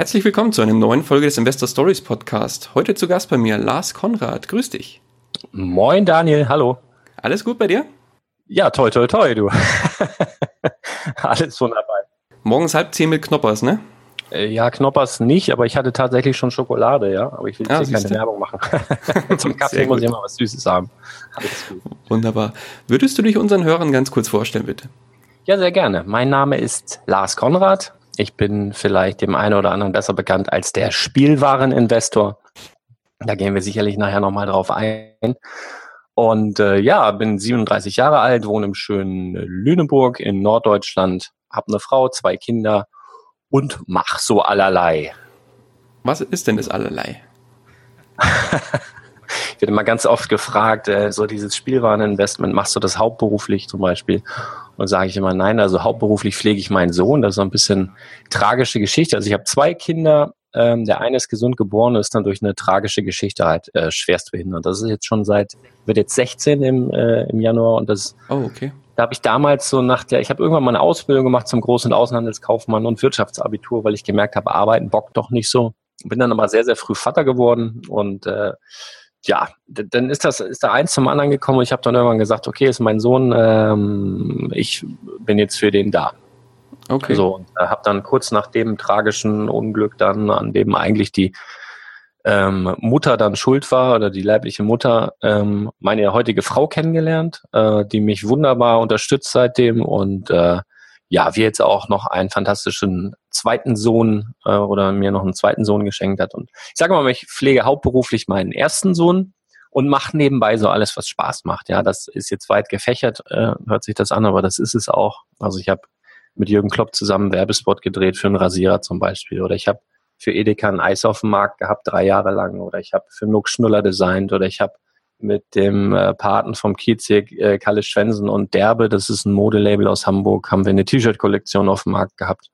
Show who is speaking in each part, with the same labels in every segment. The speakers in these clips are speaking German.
Speaker 1: Herzlich willkommen zu einer neuen Folge des Investor Stories Podcast. Heute zu Gast bei mir Lars Konrad. Grüß dich.
Speaker 2: Moin Daniel, hallo.
Speaker 1: Alles gut bei dir?
Speaker 2: Ja, toll, toll, toll, du. Alles wunderbar.
Speaker 1: Morgens halb zehn mit Knoppers, ne?
Speaker 2: Äh, ja, Knoppers nicht, aber ich hatte tatsächlich schon Schokolade, ja. Aber ich will jetzt ah, keine Werbung machen. Zum Kaffee muss ich immer was Süßes haben.
Speaker 1: Alles gut. Wunderbar. Würdest du dich unseren Hörern ganz kurz vorstellen, bitte?
Speaker 2: Ja, sehr gerne. Mein Name ist Lars Konrad. Ich bin vielleicht dem einen oder anderen besser bekannt als der Spielwareninvestor. Da gehen wir sicherlich nachher nochmal drauf ein. Und äh, ja, bin 37 Jahre alt, wohne im schönen Lüneburg in Norddeutschland, habe eine Frau, zwei Kinder und mach so allerlei.
Speaker 1: Was ist denn das allerlei?
Speaker 2: ich werde immer ganz oft gefragt, äh, so dieses Spielwareninvestment, machst du das hauptberuflich zum Beispiel? Und sage ich immer, nein, also hauptberuflich pflege ich meinen Sohn. Das ist so ein bisschen tragische Geschichte. Also ich habe zwei Kinder. Ähm, der eine ist gesund geboren, ist dann durch eine tragische Geschichte halt äh, schwerst behindert. Das ist jetzt schon seit, wird jetzt 16 im, äh, im Januar und das
Speaker 1: Oh, okay.
Speaker 2: Da habe ich damals so nach der, ich habe irgendwann mal eine Ausbildung gemacht zum Groß- und Außenhandelskaufmann und Wirtschaftsabitur, weil ich gemerkt habe, arbeiten bockt doch nicht so. Bin dann aber sehr, sehr früh Vater geworden und äh, ja, dann ist das ist da eins zum anderen gekommen und ich habe dann irgendwann gesagt, okay, ist mein Sohn, ähm, ich bin jetzt für den da. Okay. So und äh, habe dann kurz nach dem tragischen Unglück dann, an dem eigentlich die ähm, Mutter dann schuld war oder die leibliche Mutter, ähm, meine heutige Frau kennengelernt, äh, die mich wunderbar unterstützt seitdem und äh, ja, wir jetzt auch noch einen fantastischen zweiten Sohn äh, oder mir noch einen zweiten Sohn geschenkt hat. Und ich sage mal, ich pflege hauptberuflich meinen ersten Sohn und mache nebenbei so alles, was Spaß macht. Ja, das ist jetzt weit gefächert, äh, hört sich das an, aber das ist es auch. Also ich habe mit Jürgen Klopp zusammen einen Werbespot gedreht für einen Rasierer zum Beispiel. Oder ich habe für Edeka ein Eis auf dem Markt gehabt, drei Jahre lang. Oder ich habe für Nuck Schnuller designt. Oder ich habe mit dem äh, Paten vom Kiez hier, äh, Kalle Schwensen und Derbe, das ist ein Modelabel aus Hamburg, haben wir eine T-Shirt-Kollektion auf dem Markt gehabt.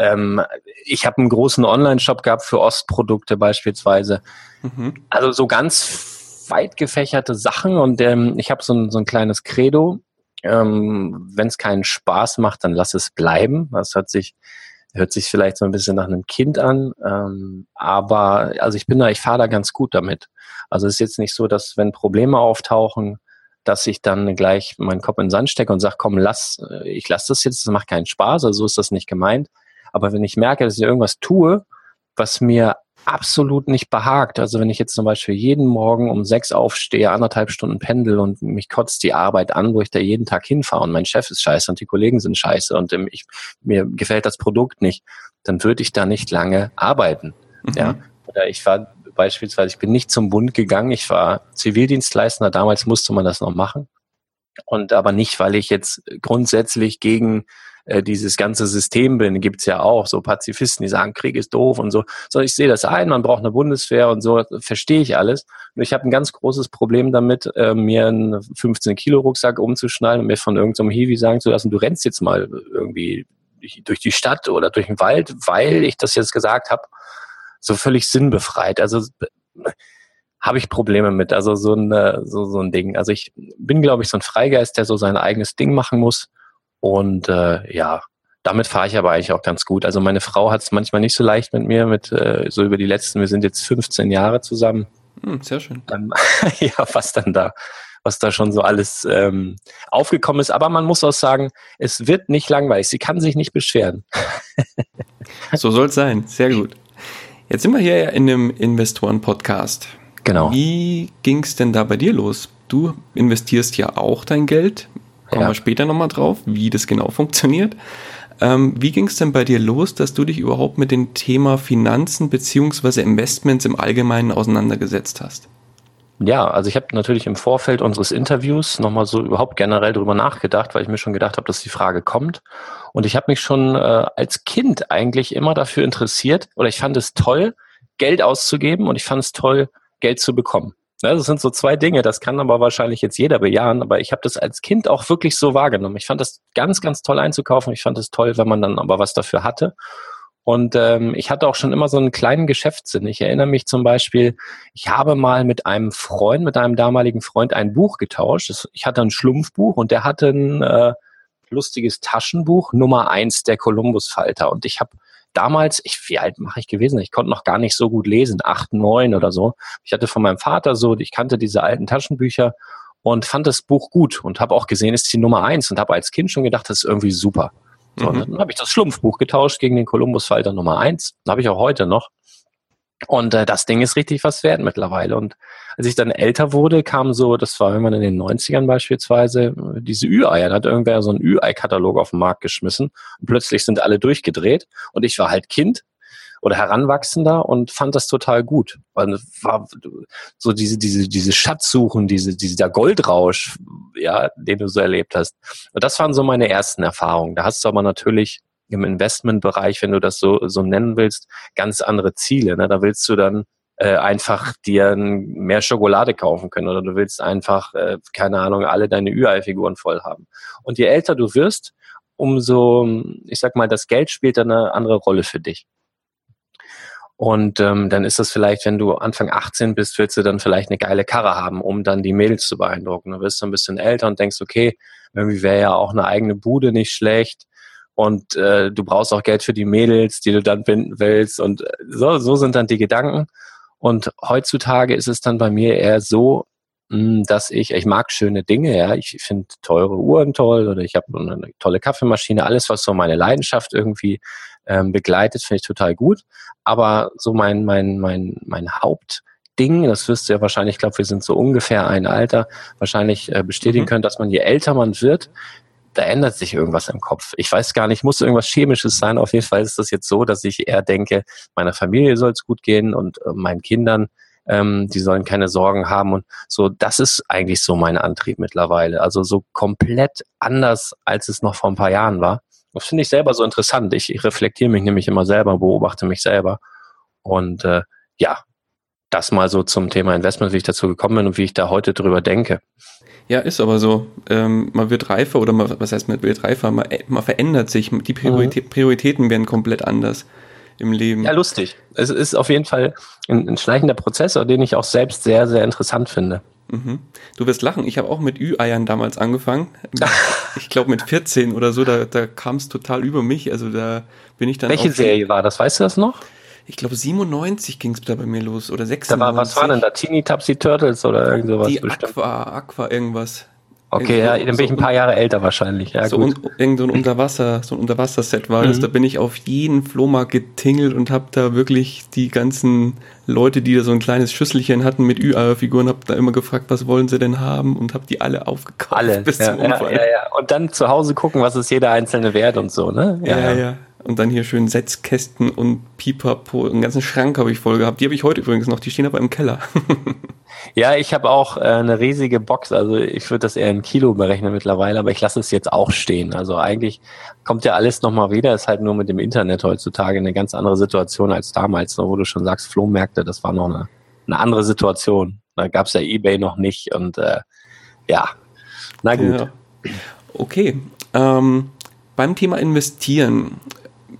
Speaker 2: Ähm, ich habe einen großen Online-Shop gehabt für Ostprodukte beispielsweise. Mhm. Also so ganz weit gefächerte Sachen und ähm, ich habe so ein, so ein kleines Credo. Ähm, Wenn es keinen Spaß macht, dann lass es bleiben. Das hört sich hört sich vielleicht so ein bisschen nach einem Kind an, ähm, aber also ich bin da, ich fahre da ganz gut damit. Also es ist jetzt nicht so, dass wenn Probleme auftauchen, dass ich dann gleich meinen Kopf in den Sand stecke und sage, komm, lass, äh, ich lasse das jetzt, das macht keinen Spaß, also so ist das nicht gemeint. Aber wenn ich merke, dass ich irgendwas tue, was mir absolut nicht behagt. Also wenn ich jetzt zum Beispiel jeden Morgen um sechs aufstehe, anderthalb Stunden pendel und mich kotzt die Arbeit an, wo ich da jeden Tag hinfahre und mein Chef ist scheiße und die Kollegen sind scheiße und ich, mir gefällt das Produkt nicht, dann würde ich da nicht lange arbeiten. Mhm. Ja. Oder ich war beispielsweise, ich bin nicht zum Bund gegangen, ich war Zivildienstleister, damals musste man das noch machen. Und aber nicht, weil ich jetzt grundsätzlich gegen äh, dieses ganze System bin, gibt's ja auch so Pazifisten, die sagen, Krieg ist doof und so. So, ich sehe das ein, man braucht eine Bundeswehr und so, verstehe ich alles. Und ich habe ein ganz großes Problem damit, äh, mir einen 15-Kilo-Rucksack umzuschneiden und mir von irgendeinem so Hiwi sagen zu lassen, du rennst jetzt mal irgendwie durch die Stadt oder durch den Wald, weil ich das jetzt gesagt habe, so völlig sinnbefreit. Also habe ich Probleme mit. Also so ein, äh, so, so ein Ding. Also ich bin, glaube ich, so ein Freigeist, der so sein eigenes Ding machen muss. Und äh, ja, damit fahre ich aber eigentlich auch ganz gut. Also meine Frau hat es manchmal nicht so leicht mit mir, mit äh, so über die letzten, wir sind jetzt 15 Jahre zusammen.
Speaker 1: Hm, sehr schön.
Speaker 2: Ähm, ja, was dann da, was da schon so alles ähm, aufgekommen ist. Aber man muss auch sagen, es wird nicht langweilig. Sie kann sich nicht beschweren.
Speaker 1: so soll es sein. Sehr gut. Jetzt sind wir hier in einem Investoren-Podcast.
Speaker 2: Genau.
Speaker 1: Wie ging es denn da bei dir los? Du investierst ja auch dein Geld Kommen ja. wir später nochmal drauf, wie das genau funktioniert. Ähm, wie ging es denn bei dir los, dass du dich überhaupt mit dem Thema Finanzen beziehungsweise Investments im Allgemeinen auseinandergesetzt hast?
Speaker 2: Ja, also ich habe natürlich im Vorfeld unseres Interviews nochmal so überhaupt generell darüber nachgedacht, weil ich mir schon gedacht habe, dass die Frage kommt. Und ich habe mich schon äh, als Kind eigentlich immer dafür interessiert oder ich fand es toll, Geld auszugeben und ich fand es toll, Geld zu bekommen. Das sind so zwei Dinge, das kann aber wahrscheinlich jetzt jeder bejahen, aber ich habe das als Kind auch wirklich so wahrgenommen. Ich fand das ganz, ganz toll einzukaufen. Ich fand es toll, wenn man dann aber was dafür hatte. Und ähm, ich hatte auch schon immer so einen kleinen Geschäftssinn. Ich erinnere mich zum Beispiel, ich habe mal mit einem Freund, mit einem damaligen Freund ein Buch getauscht. Ich hatte ein Schlumpfbuch und der hatte ein äh, lustiges Taschenbuch, Nummer eins der Kolumbusfalter. Und ich habe damals, ich, wie alt mache ich gewesen? Ich konnte noch gar nicht so gut lesen, acht, neun oder so. Ich hatte von meinem Vater so, ich kannte diese alten Taschenbücher und fand das Buch gut und habe auch gesehen, ist die Nummer eins und habe als Kind schon gedacht, das ist irgendwie super. So, mhm. Dann habe ich das Schlumpfbuch getauscht gegen den Columbus-Falter Nummer eins. Habe ich auch heute noch. Und äh, das Ding ist richtig was wert mittlerweile. Und als ich dann älter wurde, kam so, das war wenn man in den 90ern beispielsweise, diese Ü-Eier. Da hat irgendwer so einen Ü-Ei-Katalog auf den Markt geschmissen. Und plötzlich sind alle durchgedreht. Und ich war halt Kind oder Heranwachsender und fand das total gut. Es war so diese, diese, diese Schatzsuchen, diese, dieser Goldrausch, ja, den du so erlebt hast. Und das waren so meine ersten Erfahrungen. Da hast du aber natürlich im Investmentbereich, wenn du das so, so nennen willst, ganz andere Ziele. Ne? Da willst du dann äh, einfach dir mehr Schokolade kaufen können oder du willst einfach, äh, keine Ahnung, alle deine Ü-Ei-Figuren voll haben. Und je älter du wirst, umso, ich sag mal, das Geld spielt dann eine andere Rolle für dich. Und ähm, dann ist das vielleicht, wenn du Anfang 18 bist, willst du dann vielleicht eine geile Karre haben, um dann die Mädels zu beeindrucken. Du wirst dann ein bisschen älter und denkst, okay, irgendwie wäre ja auch eine eigene Bude nicht schlecht und äh, du brauchst auch Geld für die Mädels, die du dann binden willst und äh, so, so sind dann die Gedanken. Und heutzutage ist es dann bei mir eher so, mh, hm, dass ich, ich mag schöne Dinge, ja, ich finde teure Uhren toll oder ich habe eine tolle Kaffeemaschine, alles, was so meine Leidenschaft irgendwie ähm, begleitet, finde ich total gut. Aber so mein, mein, mein, mein Hauptding, das wirst du ja wahrscheinlich, ich glaube, wir sind so ungefähr ein Alter, wahrscheinlich äh, bestätigen mhm. können, dass man je älter man wird, da ändert sich irgendwas im Kopf. Ich weiß gar nicht, muss irgendwas Chemisches sein. Auf jeden Fall ist das jetzt so, dass ich eher denke, meiner Familie soll es gut gehen und äh, meinen Kindern, ähm, die sollen keine Sorgen haben. Und so, das ist eigentlich so mein Antrieb mittlerweile. Also so komplett anders, als es noch vor ein paar Jahren war. Das finde ich selber so interessant. Ich, ich reflektiere mich nämlich immer selber, beobachte mich selber. Und äh, ja, das mal so zum Thema Investment, wie ich dazu gekommen bin und wie ich da heute drüber denke.
Speaker 1: Ja, ist aber so. Ähm, man wird reifer oder man, was heißt man wird reifer? Man, man verändert sich. Die Priorität, mhm. Prioritäten werden komplett anders im Leben.
Speaker 2: Ja, lustig. Es ist auf jeden Fall ein, ein schleichender Prozess, den ich auch selbst sehr, sehr interessant finde.
Speaker 1: Mhm. Du wirst lachen, ich habe auch mit Ü-Eiern damals angefangen. ich glaube mit 14 oder so, da, da kam es total über mich. Also da bin ich dann.
Speaker 2: Welche Serie war das? Weißt du das noch?
Speaker 1: Ich glaube 97 ging es da bei mir los oder 96. Da
Speaker 2: war, was war denn da? Teeny Topsy Turtles oder irgend sowas?
Speaker 1: Die bestimmt. Aqua, Aqua irgendwas.
Speaker 2: Okay, ja, dann bin ich ein paar Jahre älter wahrscheinlich. Ja,
Speaker 1: so gut. Un, irgend so ein Unterwasser, so ein Unterwasserset war mhm. das. Da bin ich auf jeden Flohmarkt getingelt und habe da wirklich die ganzen Leute, die da so ein kleines Schüsselchen hatten mit Ü-Eier-Figuren, habe da immer gefragt, was wollen sie denn haben und habe die alle aufgekauft
Speaker 2: alle. bis ja, zum Unfall. Ja, ja, Und dann zu Hause gucken, was ist jeder einzelne wert und so, ne?
Speaker 1: Ja, ja. ja. Und dann hier schön Setzkästen und Pipapo, einen ganzen Schrank habe ich voll gehabt. Die habe ich heute übrigens noch, die stehen aber im Keller.
Speaker 2: ja, ich habe auch äh, eine riesige Box, also ich würde das eher in Kilo berechnen mittlerweile, aber ich lasse es jetzt auch stehen. Also eigentlich kommt ja alles nochmal wieder, ist halt nur mit dem Internet heutzutage eine ganz andere Situation als damals, wo du schon sagst, Flohmärkte, das war noch eine, eine andere Situation. Da gab es ja Ebay noch nicht und äh, ja, na gut. Ja.
Speaker 1: Okay. Ähm, beim Thema Investieren,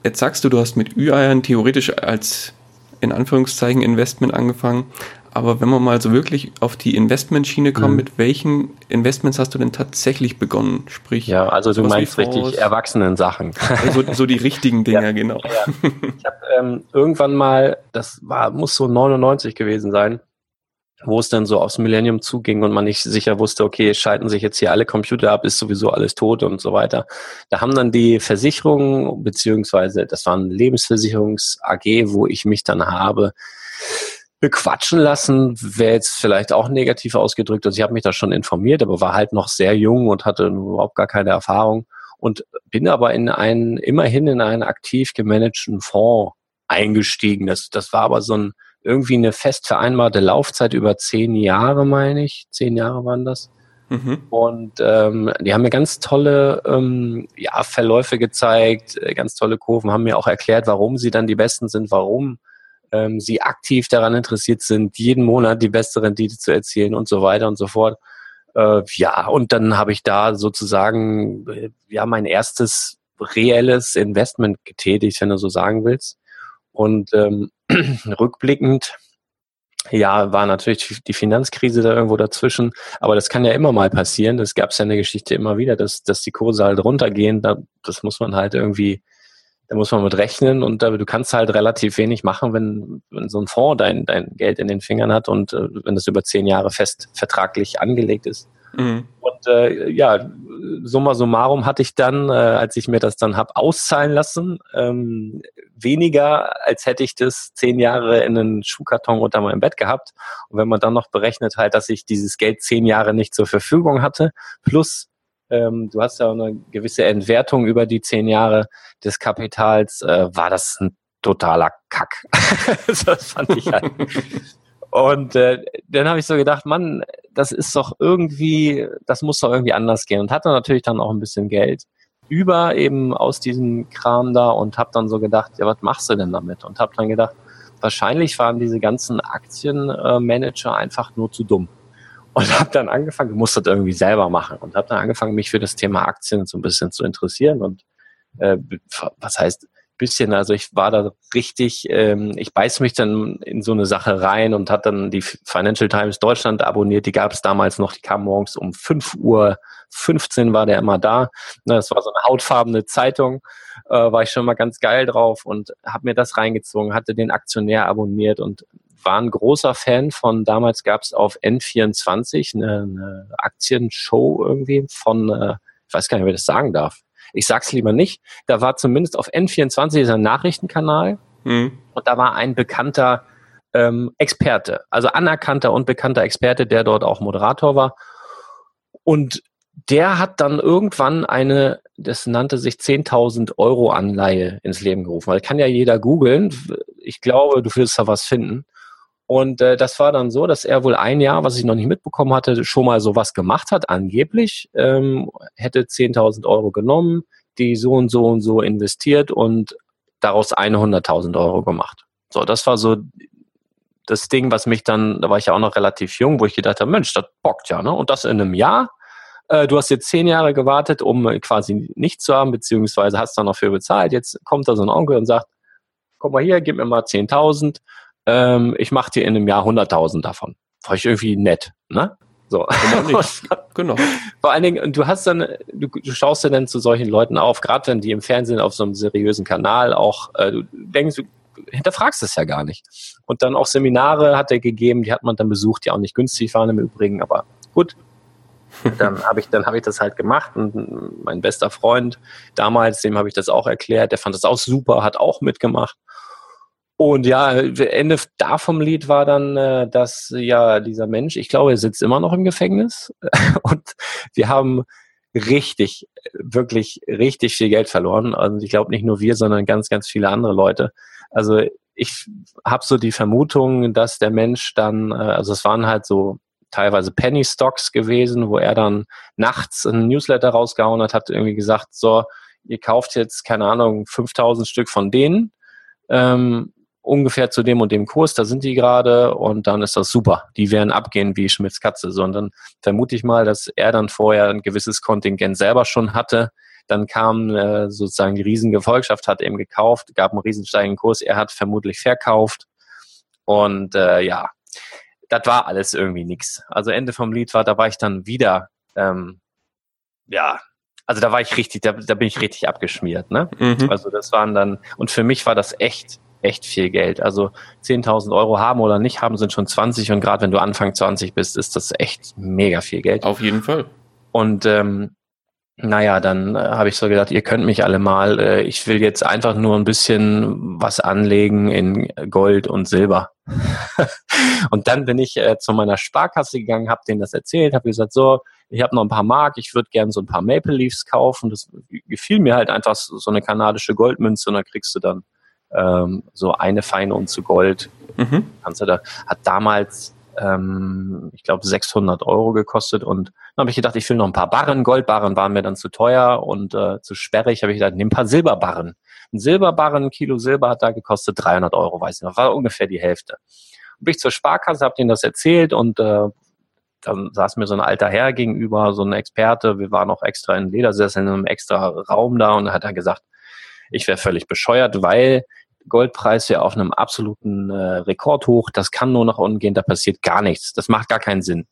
Speaker 1: jetzt sagst du, du hast mit Ü-Eiern theoretisch als in Anführungszeichen Investment angefangen. Aber wenn man mal so wirklich auf die Investmentschiene kommt, mhm. mit welchen Investments hast du denn tatsächlich begonnen? Sprich,
Speaker 2: ja, also du meinst richtig erwachsenen Sachen.
Speaker 1: Also so die richtigen Dinge, ja, genau. Ja.
Speaker 2: Ich habe ähm, irgendwann mal, das war, muss so 99 gewesen sein, wo es dann so aufs Millennium zuging und man nicht sicher wusste, okay, schalten sich jetzt hier alle Computer ab, ist sowieso alles tot und so weiter. Da haben dann die Versicherungen, beziehungsweise das war ein Lebensversicherungs-AG, wo ich mich dann habe bequatschen lassen, wäre jetzt vielleicht auch negativ ausgedrückt. Also ich habe mich da schon informiert, aber war halt noch sehr jung und hatte überhaupt gar keine Erfahrung und bin aber in einen, immerhin in einen aktiv gemanagten Fonds eingestiegen. Das, das war aber so ein irgendwie eine fest vereinbarte Laufzeit über zehn Jahre, meine ich. Zehn Jahre waren das. Mhm. Und ähm, die haben mir ganz tolle ähm, ja, Verläufe gezeigt, äh, ganz tolle Kurven, haben mir auch erklärt, warum sie dann die Besten sind, warum ähm, sie aktiv daran interessiert sind, jeden Monat die beste Rendite zu erzielen und so weiter und so fort. Äh, ja, und dann habe ich da sozusagen äh, ja mein erstes reelles Investment getätigt, wenn du so sagen willst. Und ähm, rückblickend, ja, war natürlich die Finanzkrise da irgendwo dazwischen, aber das kann ja immer mal passieren. Das gab es ja in der Geschichte immer wieder, dass, dass die Kurse halt runtergehen. Da, das muss man halt irgendwie da muss man mit rechnen und äh, du kannst halt relativ wenig machen, wenn, wenn so ein Fonds dein, dein Geld in den Fingern hat und äh, wenn das über zehn Jahre fest vertraglich angelegt ist. Mhm. Und äh, ja, summa summarum hatte ich dann, äh, als ich mir das dann hab auszahlen lassen, ähm, weniger, als hätte ich das zehn Jahre in einen Schuhkarton unter meinem Bett gehabt. Und wenn man dann noch berechnet halt, dass ich dieses Geld zehn Jahre nicht zur Verfügung hatte, plus ähm, du hast ja eine gewisse Entwertung über die zehn Jahre des Kapitals, äh, war das ein totaler Kack. das fand ich halt. Und äh, dann habe ich so gedacht, Mann, das ist doch irgendwie, das muss doch irgendwie anders gehen. Und hatte natürlich dann auch ein bisschen Geld über eben aus diesem Kram da und habe dann so gedacht, ja, was machst du denn damit? Und habe dann gedacht, wahrscheinlich waren diese ganzen Aktienmanager einfach nur zu dumm und habe dann angefangen, musste das irgendwie selber machen und habe dann angefangen, mich für das Thema Aktien so ein bisschen zu interessieren und äh, was heißt bisschen, also ich war da richtig, ähm, ich beiß mich dann in so eine Sache rein und hat dann die Financial Times Deutschland abonniert, die gab es damals noch, die kam morgens um 5 Uhr 15 war der immer da. Das war so eine hautfarbene Zeitung, äh, war ich schon mal ganz geil drauf und habe mir das reingezogen, hatte den Aktionär abonniert und war ein großer Fan von, damals gab es auf N24 eine, eine Aktienshow irgendwie von, äh, ich weiß gar nicht, wer das sagen darf. Ich sag's lieber nicht. Da war zumindest auf N24 dieser Nachrichtenkanal mhm. und da war ein bekannter ähm, Experte, also anerkannter und bekannter Experte, der dort auch Moderator war. Und der hat dann irgendwann eine, das nannte sich 10.000 Euro Anleihe ins Leben gerufen. Weil kann ja jeder googeln. Ich glaube, du wirst da was finden. Und äh, das war dann so, dass er wohl ein Jahr, was ich noch nicht mitbekommen hatte, schon mal sowas gemacht hat, angeblich, ähm, hätte 10.000 Euro genommen, die so und so und so investiert und daraus 100.000 Euro gemacht. So, das war so das Ding, was mich dann, da war ich ja auch noch relativ jung, wo ich gedacht habe, Mensch, das bockt ja, ne? Und das in einem Jahr. Äh, du hast jetzt zehn Jahre gewartet, um quasi nichts zu haben, beziehungsweise hast dann noch für bezahlt. Jetzt kommt da so ein Onkel und sagt, komm mal hier, gib mir mal 10.000 ähm, ich mache dir in einem Jahr 100.000 davon. War ich irgendwie nett, ne? So. genau. Vor allen Dingen, du hast dann, du, du schaust ja dann zu solchen Leuten auf, gerade wenn die im Fernsehen auf so einem seriösen Kanal auch, äh, du denkst, du hinterfragst es ja gar nicht. Und dann auch Seminare hat er gegeben, die hat man dann besucht, die auch nicht günstig waren im Übrigen, aber gut. dann habe ich, dann habe ich das halt gemacht und mein bester Freund damals, dem habe ich das auch erklärt, der fand das auch super, hat auch mitgemacht. Und ja, Ende da vom Lied war dann, äh, dass ja dieser Mensch, ich glaube, er sitzt immer noch im Gefängnis und wir haben richtig, wirklich richtig viel Geld verloren. Also ich glaube nicht nur wir, sondern ganz, ganz viele andere Leute. Also ich habe so die Vermutung, dass der Mensch dann, äh, also es waren halt so teilweise Penny Stocks gewesen, wo er dann nachts ein Newsletter rausgehauen hat, hat irgendwie gesagt, so, ihr kauft jetzt, keine Ahnung, 5000 Stück von denen. Ähm, ungefähr zu dem und dem Kurs, da sind die gerade und dann ist das super. Die werden abgehen wie Schmitz Katze. So, und dann vermute ich mal, dass er dann vorher ein gewisses Kontingent selber schon hatte. Dann kam äh, sozusagen die Riesengefolgschaft, hat eben gekauft, gab einen riesensteigenden Kurs, er hat vermutlich verkauft. Und äh, ja, das war alles irgendwie nix. Also Ende vom Lied war, da war ich dann wieder, ähm, ja, also da war ich richtig, da, da bin ich richtig abgeschmiert. Ne? Mhm. Also das waren dann, und für mich war das echt echt viel Geld. Also 10.000 Euro haben oder nicht haben sind schon 20 und gerade wenn du Anfang 20 bist, ist das echt mega viel Geld.
Speaker 1: Auf jeden Fall.
Speaker 2: Und ähm, naja, dann äh, habe ich so gedacht, ihr könnt mich alle mal. Äh, ich will jetzt einfach nur ein bisschen was anlegen in Gold und Silber. und dann bin ich äh, zu meiner Sparkasse gegangen, habe denen das erzählt, habe gesagt, so, ich habe noch ein paar Mark, ich würde gerne so ein paar Maple Leafs kaufen. Das gefiel mir halt einfach so eine kanadische Goldmünze und da kriegst du dann ähm, so eine feine und zu Gold. Mhm. Kannst du da, hat damals ähm, ich glaube, 600 Euro gekostet. Und dann habe ich gedacht, ich will noch ein paar Barren. Goldbarren waren mir dann zu teuer und äh, zu sperrig. Habe ich gedacht, nimm ein paar Silberbarren. Ein Silberbarren, ein Kilo Silber hat da gekostet 300 Euro, weiß ich noch. War ungefähr die Hälfte. Und bin ich zur Sparkasse, habe denen das erzählt und äh, dann saß mir so ein alter Herr gegenüber, so ein Experte. Wir waren auch extra in Ledersesseln in einem extra Raum da und hat er gesagt, ich wäre völlig bescheuert, weil Goldpreis ja auf einem absoluten äh, Rekordhoch, das kann nur nach unten gehen, da passiert gar nichts. Das macht gar keinen Sinn.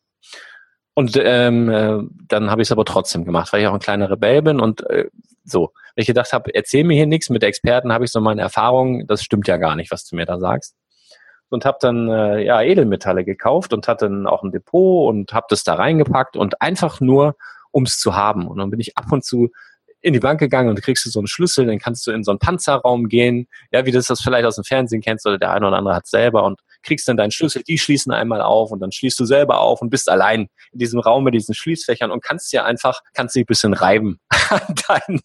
Speaker 2: Und ähm, äh, dann habe ich es aber trotzdem gemacht, weil ich auch ein kleiner Rebell bin und äh, so. Wenn ich gedacht habe, erzähl mir hier nichts, mit Experten habe ich so meine Erfahrungen, das stimmt ja gar nicht, was du mir da sagst. Und habe dann äh, ja Edelmetalle gekauft und hatte dann auch ein Depot und habe das da reingepackt und einfach nur, ums zu haben. Und dann bin ich ab und zu in die Bank gegangen und kriegst du so einen Schlüssel, dann kannst du in so einen Panzerraum gehen, ja, wie du das vielleicht aus dem Fernsehen kennst oder der eine oder andere hat selber und kriegst dann deinen Schlüssel, die schließen einmal auf und dann schließt du selber auf und bist allein in diesem Raum mit diesen Schließfächern und kannst dir einfach, kannst dich ein bisschen reiben an deinen,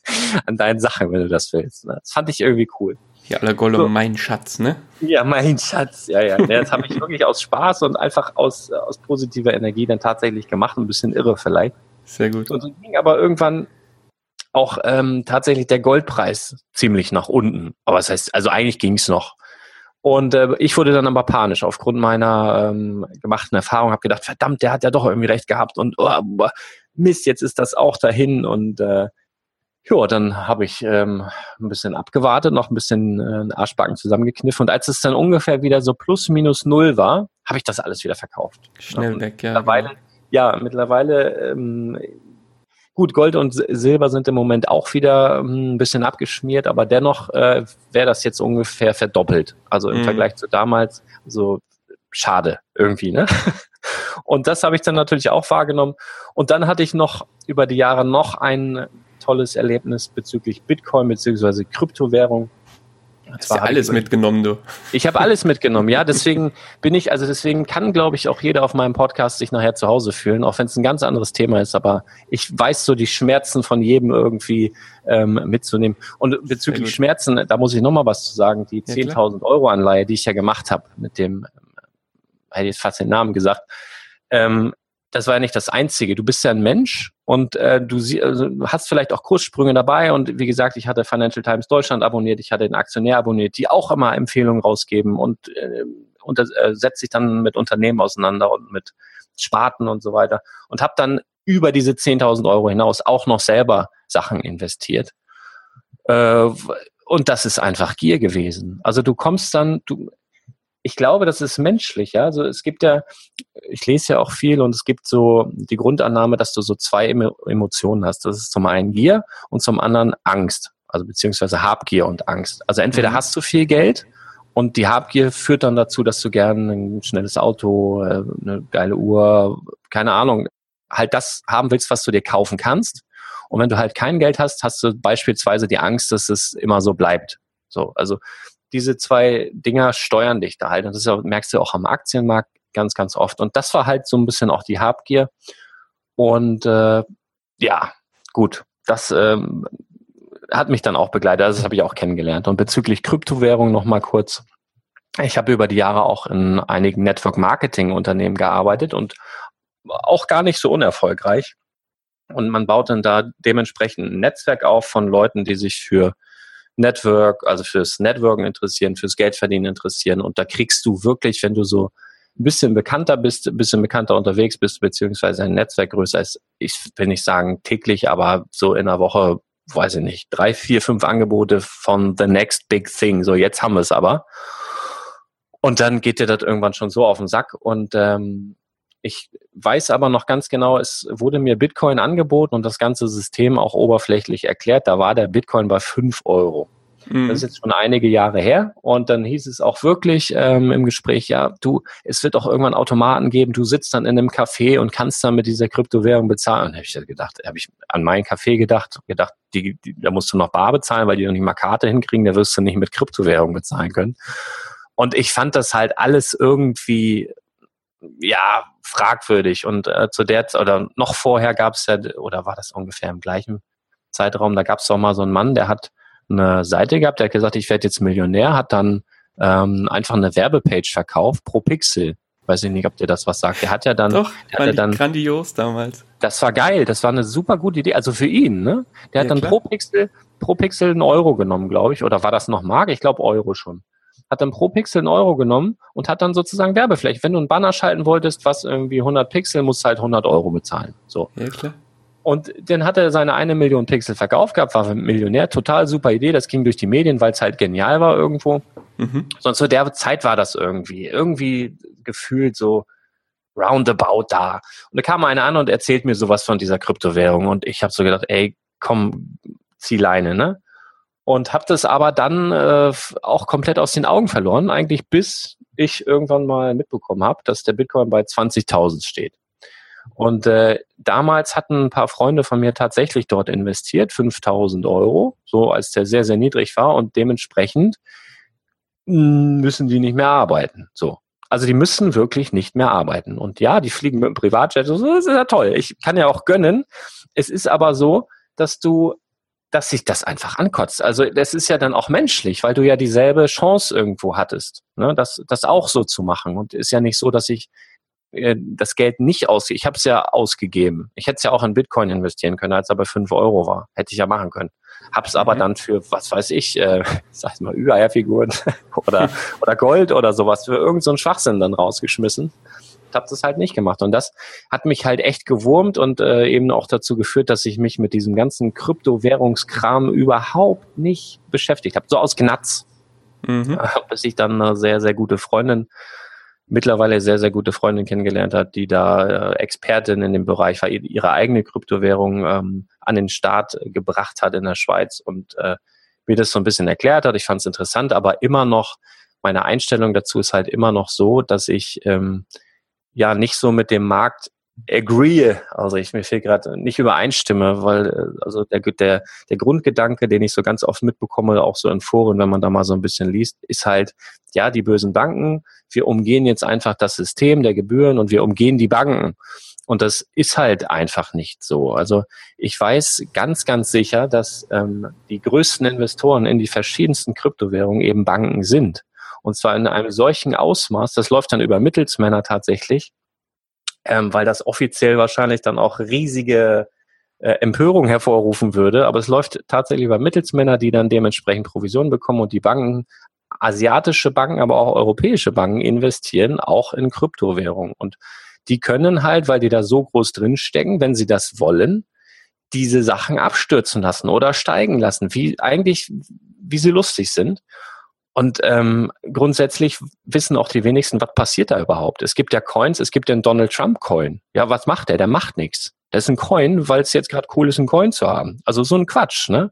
Speaker 2: an deinen Sachen, wenn du das willst. Ne? Das fand ich irgendwie cool.
Speaker 1: Ja, aller Gollum, so. mein Schatz, ne?
Speaker 2: Ja, mein Schatz, ja, ja. Das habe ich wirklich aus Spaß und einfach aus, aus positiver Energie dann tatsächlich gemacht, ein bisschen irre vielleicht.
Speaker 1: Sehr gut.
Speaker 2: Und dann ging aber irgendwann auch ähm, tatsächlich der Goldpreis ziemlich nach unten. Aber das heißt, also eigentlich ging es noch. Und äh, ich wurde dann aber panisch aufgrund meiner ähm, gemachten Erfahrung, habe gedacht, verdammt, der hat ja doch irgendwie recht gehabt und oh, Mist, jetzt ist das auch dahin und äh, ja, dann habe ich ähm, ein bisschen abgewartet, noch ein bisschen äh, Arschbacken zusammengekniffen und als es dann ungefähr wieder so plus minus null war, habe ich das alles wieder verkauft.
Speaker 1: Schnell weg, ja.
Speaker 2: Mittlerweile, genau. ja, mittlerweile ähm, Gut, Gold und Silber sind im Moment auch wieder hm, ein bisschen abgeschmiert, aber dennoch äh, wäre das jetzt ungefähr verdoppelt. Also im mhm. Vergleich zu damals, so schade irgendwie, ne? Und das habe ich dann natürlich auch wahrgenommen. Und dann hatte ich noch über die Jahre noch ein tolles Erlebnis bezüglich Bitcoin bzw. Kryptowährung.
Speaker 1: Hast ja alles mitgenommen, du.
Speaker 2: Ich habe alles mitgenommen, ja. Deswegen bin ich, also deswegen kann, glaube ich, auch jeder auf meinem Podcast sich nachher zu Hause fühlen, auch wenn es ein ganz anderes Thema ist. Aber ich weiß so die Schmerzen von jedem irgendwie ähm, mitzunehmen. Und bezüglich Schmerzen, da muss ich nochmal was zu sagen. Die 10.000 Euro Anleihe, die ich ja gemacht habe, mit dem, hätte ich jetzt fast den Namen gesagt, ähm, das war ja nicht das Einzige. Du bist ja ein Mensch und äh, du sie, also, hast vielleicht auch Kurssprünge dabei. Und wie gesagt, ich hatte Financial Times Deutschland abonniert, ich hatte den Aktionär abonniert, die auch immer Empfehlungen rausgeben und, äh, und äh, setzt sich dann mit Unternehmen auseinander und mit Sparten und so weiter. Und habe dann über diese 10.000 Euro hinaus auch noch selber Sachen investiert. Äh, und das ist einfach Gier gewesen. Also du kommst dann, du, ich glaube, das ist menschlich. Ja? Also es gibt ja, ich lese ja auch viel und es gibt so die Grundannahme, dass du so zwei Emotionen hast. Das ist zum einen Gier und zum anderen Angst. Also beziehungsweise Habgier und Angst. Also entweder mhm. hast du viel Geld und die Habgier führt dann dazu, dass du gerne ein schnelles Auto, äh, eine geile Uhr, keine Ahnung, halt das haben willst, was du dir kaufen kannst. Und wenn du halt kein Geld hast, hast du beispielsweise die Angst, dass es immer so bleibt. So, also diese zwei Dinger steuern dich da halt. Und das merkst du auch am Aktienmarkt ganz, ganz oft. Und das war halt so ein bisschen auch die Habgier. Und äh, ja, gut, das ähm, hat mich dann auch begleitet. Also das habe ich auch kennengelernt. Und bezüglich Kryptowährung noch mal kurz. Ich habe über die Jahre auch in einigen Network-Marketing-Unternehmen gearbeitet und auch gar nicht so unerfolgreich. Und man baut dann da dementsprechend ein Netzwerk auf von Leuten, die sich für Network, also fürs Networken interessieren, fürs Geldverdienen interessieren. Und da kriegst du wirklich, wenn du so ein bisschen bekannter bist, ein bisschen bekannter unterwegs bist, beziehungsweise ein Netzwerk größer ist, ich will nicht sagen täglich, aber so in einer Woche, weiß ich nicht, drei, vier, fünf Angebote von the next big thing. So, jetzt haben wir es aber. Und dann geht dir das irgendwann schon so auf den Sack. Und ähm, ich weiß aber noch ganz genau, es wurde mir Bitcoin angeboten und das ganze System auch oberflächlich erklärt. Da war der Bitcoin bei 5 Euro. Mhm. Das ist jetzt schon einige Jahre her. Und dann hieß es auch wirklich ähm, im Gespräch, ja, du, es wird auch irgendwann Automaten geben, du sitzt dann in einem Café und kannst dann mit dieser Kryptowährung bezahlen. Und da habe ich gedacht, habe ich an meinen Café gedacht, gedacht, die, die, da musst du noch bar bezahlen, weil die noch nicht mal Karte hinkriegen, da wirst du nicht mit Kryptowährung bezahlen können. Und ich fand das halt alles irgendwie ja, fragwürdig. Und äh, zu der oder noch vorher gab es ja, oder war das ungefähr im gleichen Zeitraum, da gab es doch mal so einen Mann, der hat eine Seite gehabt, der hat gesagt, ich werde jetzt Millionär, hat dann ähm, einfach eine Werbepage verkauft pro Pixel. Weiß ich nicht, ob dir das was sagt. Der hat ja dann,
Speaker 1: Doch,
Speaker 2: der hat ja dann
Speaker 1: grandios damals.
Speaker 2: Das war geil, das war eine super gute Idee. Also für ihn, ne? Der hat ja, dann klar. pro Pixel, pro Pixel einen Euro genommen, glaube ich. Oder war das noch Mark? Ich glaube Euro schon. Hat dann pro Pixel einen Euro genommen und hat dann sozusagen Werbefläche. Wenn du einen Banner schalten wolltest, was irgendwie 100 Pixel, musst du halt 100 Euro bezahlen. So. Ja, klar. Und dann hat er seine eine Million Pixel verkauft gehabt, war Millionär, total super Idee. Das ging durch die Medien, weil es halt genial war irgendwo. Mhm. Sonst zu der Zeit war das irgendwie, irgendwie gefühlt so roundabout da. Und da kam einer an und erzählt mir sowas von dieser Kryptowährung. Und ich habe so gedacht, ey, komm, zieh Leine, ne? Und habe das aber dann äh, auch komplett aus den Augen verloren, eigentlich bis ich irgendwann mal mitbekommen habe, dass der Bitcoin bei 20.000 steht. Und äh, damals hatten ein paar Freunde von mir tatsächlich dort investiert, 5000 Euro, so als der sehr, sehr niedrig war und dementsprechend müssen die nicht mehr arbeiten. So. Also die müssen wirklich nicht mehr arbeiten. Und ja, die fliegen mit dem Privatjet, das ist ja toll. Ich kann ja auch gönnen. Es ist aber so, dass du, dass sich das einfach ankotzt. Also das ist ja dann auch menschlich, weil du ja dieselbe Chance irgendwo hattest, ne? das, das auch so zu machen. Und ist ja nicht so, dass ich äh, das Geld nicht aus. Ich habe es ja ausgegeben. Ich hätte es ja auch in Bitcoin investieren können, als er bei 5 Euro war. Hätte ich ja machen können. Hab's aber mhm. dann für, was weiß ich, äh, sag ich mal, Übereierfiguren oder, oder Gold oder sowas, für irgendeinen so Schwachsinn dann rausgeschmissen. Habe das halt nicht gemacht. Und das hat mich halt echt gewurmt und äh, eben auch dazu geführt, dass ich mich mit diesem ganzen Kryptowährungskram überhaupt nicht beschäftigt habe. So aus Gnatz. Mhm. Bis ich dann eine sehr, sehr gute Freundin mittlerweile sehr, sehr gute Freundin kennengelernt hat, die da äh, Expertin in dem Bereich war, ihre eigene Kryptowährung ähm, an den Start gebracht hat in der Schweiz und äh, mir das so ein bisschen erklärt hat. Ich fand es interessant, aber immer noch, meine Einstellung dazu ist halt immer noch so, dass ich ähm, ja nicht so mit dem Markt agree, also ich mir fehlt gerade nicht übereinstimme, weil äh, also der, der, der Grundgedanke, den ich so ganz oft mitbekomme, auch so in Foren, wenn man da mal so ein bisschen liest, ist halt, ja, die bösen Banken, wir umgehen jetzt einfach das System der Gebühren und wir umgehen die Banken. Und das ist halt einfach nicht so. Also ich weiß ganz, ganz sicher, dass ähm, die größten Investoren in die verschiedensten Kryptowährungen eben Banken sind. Und zwar in einem solchen Ausmaß, das läuft dann über Mittelsmänner tatsächlich, ähm, weil das offiziell wahrscheinlich dann auch riesige äh, Empörung hervorrufen würde. Aber es läuft tatsächlich über Mittelsmänner, die dann dementsprechend Provisionen bekommen und die Banken, asiatische Banken, aber auch europäische Banken investieren auch in Kryptowährungen. Und die können halt, weil die da so groß drinstecken, wenn sie das wollen, diese Sachen abstürzen lassen oder steigen lassen, wie eigentlich, wie sie lustig sind. Und ähm, grundsätzlich wissen auch die wenigsten, was passiert da überhaupt. Es gibt ja Coins, es gibt den Donald Trump Coin. Ja, was macht der? Der macht nichts. Das ist ein Coin, weil es jetzt gerade cool ist, einen Coin zu haben. Also so ein Quatsch, ne?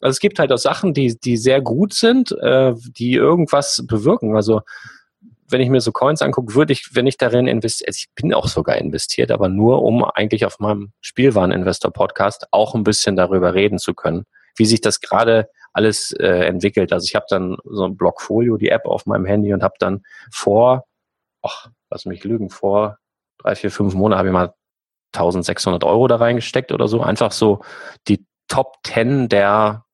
Speaker 2: Also es gibt halt auch Sachen, die, die sehr gut sind, äh, die irgendwas bewirken. Also wenn ich mir so Coins angucke, würde ich, wenn ich darin investiere, also ich bin auch sogar investiert, aber nur um eigentlich auf meinem Spielwareninvestor-Podcast auch ein bisschen darüber reden zu können, wie sich das gerade alles äh, entwickelt. Also ich habe dann so ein Blockfolio, die App auf meinem Handy und habe dann vor, ach, lass mich lügen, vor drei, vier, fünf Monaten habe ich mal 1600 Euro da reingesteckt oder so. Einfach so die Top 10 der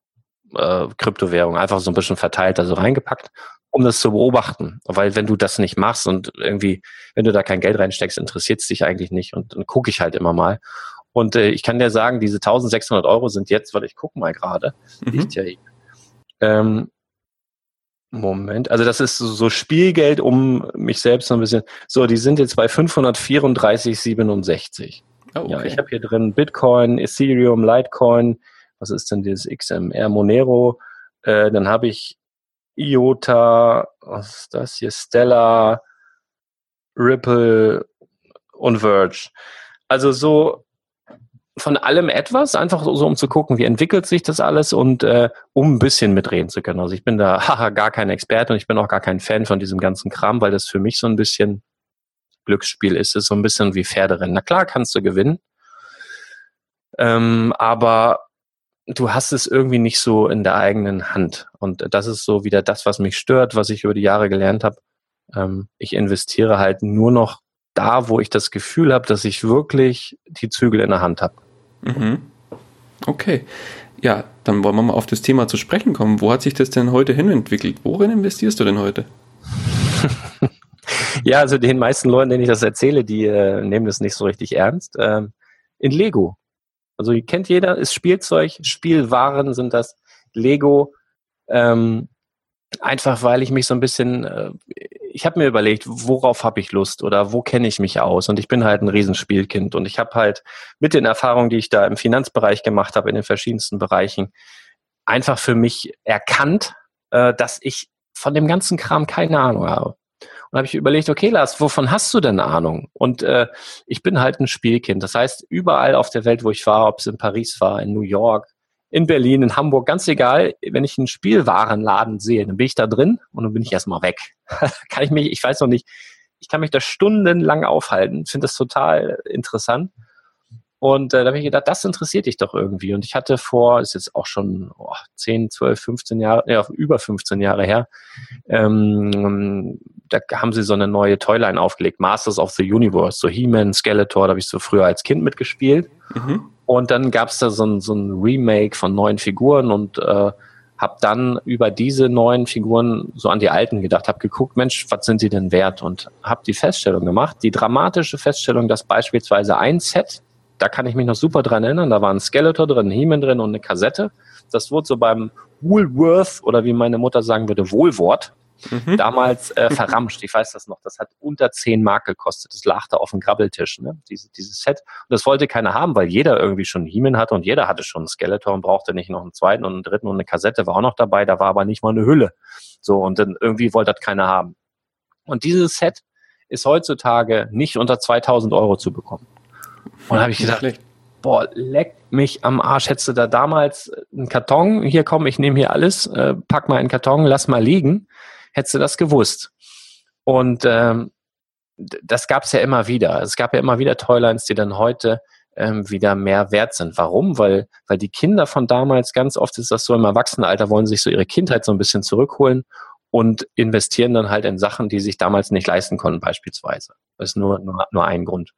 Speaker 2: äh, Kryptowährung einfach so ein bisschen verteilt, also reingepackt, um das zu beobachten. Weil wenn du das nicht machst und irgendwie, wenn du da kein Geld reinsteckst, interessiert es dich eigentlich nicht. Und dann gucke ich halt immer mal. Und äh, ich kann dir sagen, diese 1600 Euro sind jetzt, weil ich gucke mal gerade, mhm. liegt ja ähm, Moment, also das ist so Spielgeld, um mich selbst so ein bisschen. So, die sind jetzt bei 534,67. Oh, okay. Ja, ich habe hier drin Bitcoin, Ethereum, Litecoin. Was ist denn dieses XMR Monero? Äh, dann habe ich IOTA, was ist das hier? Stellar, Ripple und Verge. Also so von allem etwas, einfach so, um zu gucken, wie entwickelt sich das alles und äh, um ein bisschen mitreden zu können. Also ich bin da haha, gar kein Experte und ich bin auch gar kein Fan von diesem ganzen Kram, weil das für mich so ein bisschen Glücksspiel ist. Es ist so ein bisschen wie Pferderennen. Na klar, kannst du gewinnen, ähm, aber du hast es irgendwie nicht so in der eigenen Hand. Und das ist so wieder das, was mich stört, was ich über die Jahre gelernt habe. Ähm, ich investiere halt nur noch da, wo ich das Gefühl habe, dass ich wirklich die Zügel in der Hand habe.
Speaker 1: Mhm. Okay. Ja, dann wollen wir mal auf das Thema zu sprechen kommen. Wo hat sich das denn heute hin entwickelt? Worin investierst du denn heute?
Speaker 2: ja, also den meisten Leuten, denen ich das erzähle, die äh, nehmen das nicht so richtig ernst. Ähm, in Lego. Also kennt jeder, ist Spielzeug, Spielwaren sind das. Lego, ähm, einfach weil ich mich so ein bisschen, äh, ich habe mir überlegt, worauf habe ich Lust oder wo kenne ich mich aus? Und ich bin halt ein Riesenspielkind und ich habe halt mit den Erfahrungen, die ich da im Finanzbereich gemacht habe, in den verschiedensten Bereichen, einfach für mich erkannt, äh, dass ich von dem ganzen Kram keine Ahnung habe. Und habe ich überlegt, okay, Lars, wovon hast du denn Ahnung? Und äh, ich bin halt ein Spielkind. Das heißt, überall auf der Welt, wo ich war, ob es in Paris war, in New York, in Berlin, in Hamburg, ganz egal, wenn ich einen Spielwarenladen sehe, dann bin ich da drin und dann bin ich erstmal weg. kann ich mich, ich weiß noch nicht, ich kann mich da stundenlang aufhalten, finde das total interessant. Und äh, da habe ich gedacht, das interessiert dich doch irgendwie. Und ich hatte vor, ist jetzt auch schon oh, 10, 12, 15 Jahre, ja, über 15 Jahre her, ähm, da haben sie so eine neue Toyline aufgelegt, Masters of the Universe, so He-Man, Skeletor, da habe ich so früher als Kind mitgespielt. Mhm. Und dann gab es da so ein, so ein Remake von neuen Figuren und äh, habe dann über diese neuen Figuren so an die alten gedacht, habe geguckt, Mensch, was sind die denn wert? Und habe die Feststellung gemacht, die dramatische Feststellung, dass beispielsweise ein Set da kann ich mich noch super dran erinnern. Da war ein Skeletor drin, ein He-Man drin und eine Kassette. Das wurde so beim Woolworth oder wie meine Mutter sagen würde, Wohlwort. Mhm. Damals äh, verramscht, ich weiß das noch, das hat unter 10 Mark gekostet. Das lag da auf dem Grabbeltisch, ne? Diese, dieses Set. Und das wollte keiner haben, weil jeder irgendwie schon He-Man hatte und jeder hatte schon einen Skeletor und brauchte nicht noch einen zweiten und einen dritten und eine Kassette war auch noch dabei, da war aber nicht mal eine Hülle. So, und dann irgendwie wollte das keiner haben. Und dieses Set ist heutzutage nicht unter 2000 Euro zu bekommen. Und da habe ich gedacht, boah, leck mich am Arsch. Hättest du da damals einen Karton, hier komm, ich nehme hier alles, äh, pack mal einen Karton, lass mal liegen, hättest du das gewusst. Und ähm, das gab es ja immer wieder. Es gab ja immer wieder Toylines, die dann heute ähm, wieder mehr wert sind. Warum? Weil, weil die Kinder von damals, ganz oft ist das so im Erwachsenenalter, wollen sich so ihre Kindheit so ein bisschen zurückholen und investieren dann halt in Sachen, die sich damals nicht leisten konnten, beispielsweise. Das ist nur, nur, nur ein Grund.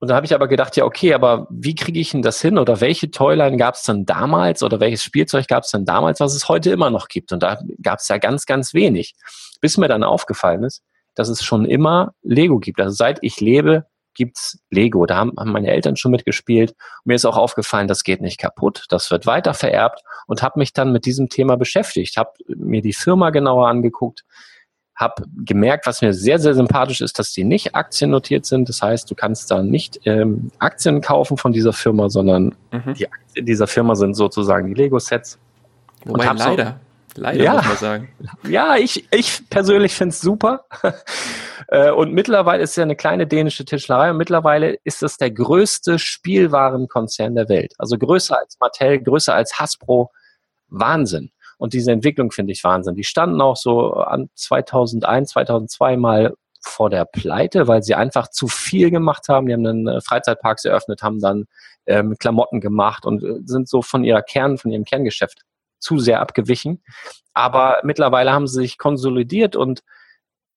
Speaker 2: Und da habe ich aber gedacht, ja, okay, aber wie kriege ich denn das hin? Oder welche Toyline gab es denn damals oder welches Spielzeug gab es denn damals, was es heute immer noch gibt? Und da gab es ja ganz, ganz wenig. Bis mir dann aufgefallen ist, dass es schon immer Lego gibt. Also seit ich lebe, gibt's Lego. Da haben, haben meine Eltern schon mitgespielt. Und mir ist auch aufgefallen, das geht nicht kaputt, das wird weiter vererbt und habe mich dann mit diesem Thema beschäftigt, habe mir die Firma genauer angeguckt, habe gemerkt, was mir sehr, sehr sympathisch ist, dass die nicht aktiennotiert sind. Das heißt, du kannst da nicht ähm, Aktien kaufen von dieser Firma, sondern mhm. die Aktien dieser Firma sind sozusagen die Lego-Sets.
Speaker 1: Wobei leider, so, leider
Speaker 2: ja, muss man sagen. Ja, ich, ich persönlich finde es super. Äh, und mittlerweile ist ja eine kleine dänische Tischlerei und mittlerweile ist es der größte Spielwarenkonzern der Welt. Also größer als Mattel, größer als Hasbro. Wahnsinn. Und diese Entwicklung finde ich Wahnsinn. Die standen auch so an 2001, 2002 mal vor der Pleite, weil sie einfach zu viel gemacht haben. Die haben dann äh, Freizeitparks eröffnet, haben dann ähm, Klamotten gemacht und äh, sind so von ihrer Kern, von ihrem Kerngeschäft zu sehr abgewichen. Aber mittlerweile haben sie sich konsolidiert und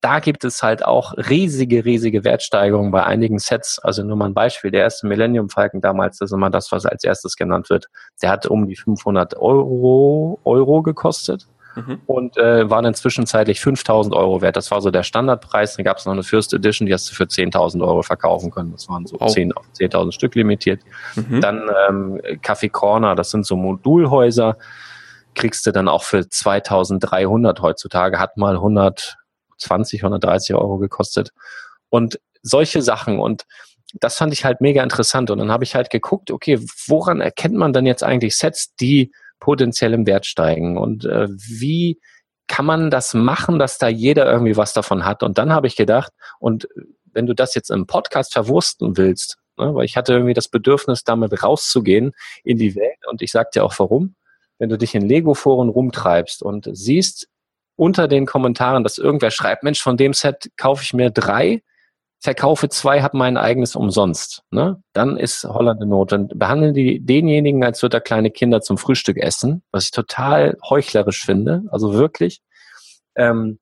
Speaker 2: da gibt es halt auch riesige, riesige Wertsteigerungen bei einigen Sets. Also nur mal ein Beispiel. Der erste Millennium Falcon damals, das ist immer das, was als erstes genannt wird. Der hat um die 500 Euro, Euro gekostet. Mhm. Und äh, war dann zwischenzeitlich 5000 Euro wert. Das war so der Standardpreis. Dann gab es noch eine First Edition, die hast du für 10.000 Euro verkaufen können. Das waren so oh. 10 auf 10.000 Stück limitiert. Mhm. Dann ähm, Café Corner, das sind so Modulhäuser. Kriegst du dann auch für 2300 heutzutage. Hat mal 100, 120, 130 Euro gekostet. Und solche Sachen und das fand ich halt mega interessant. Und dann habe ich halt geguckt, okay, woran erkennt man dann jetzt eigentlich Sets, die potenziell im Wert steigen? Und äh, wie kann man das machen, dass da jeder irgendwie was davon hat? Und dann habe ich gedacht, und wenn du das jetzt im Podcast verwursten willst, ne, weil ich hatte irgendwie das Bedürfnis, damit rauszugehen in die Welt, und ich sag dir auch warum, wenn du dich in Lego-Foren rumtreibst und siehst, unter den Kommentaren, dass irgendwer schreibt, Mensch, von dem Set kaufe ich mir drei, verkaufe zwei, habe mein eigenes umsonst. Ne? Dann ist Holland in Not. Dann behandeln die denjenigen, als würde er kleine Kinder zum Frühstück essen, was ich total heuchlerisch finde. Also wirklich. Ähm,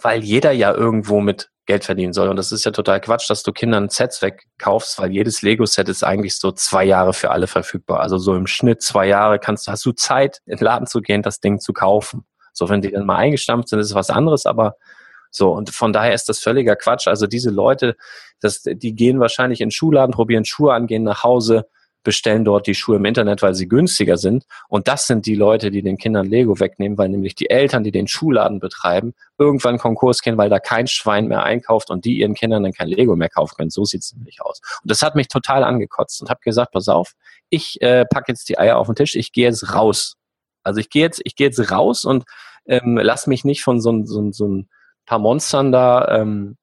Speaker 2: weil jeder ja irgendwo mit Geld verdienen soll. Und das ist ja total Quatsch, dass du Kindern Sets wegkaufst, weil jedes Lego-Set ist eigentlich so zwei Jahre für alle verfügbar. Also so im Schnitt zwei Jahre kannst, hast du Zeit, in den Laden zu gehen, das Ding zu kaufen. So, wenn die dann mal eingestampft sind, ist es was anderes, aber So, und von daher ist das völliger Quatsch. Also diese Leute, das, die gehen wahrscheinlich in den Schuhladen, probieren Schuhe an, gehen nach Hause, bestellen dort die Schuhe im Internet, weil sie günstiger sind. Und das sind die Leute, die den Kindern Lego wegnehmen, weil nämlich die Eltern, die den Schuhladen betreiben, irgendwann Konkurs gehen, weil da kein Schwein mehr einkauft und die ihren Kindern dann kein Lego mehr kaufen können. So sieht es nämlich aus. Und das hat mich total angekotzt und habe gesagt, pass auf, ich äh, packe jetzt die Eier auf den Tisch, ich gehe jetzt raus. Also ich gehe jetzt, ich gehe jetzt raus und ähm, lass mich nicht von so, so, so ein paar Monstern da, ähm,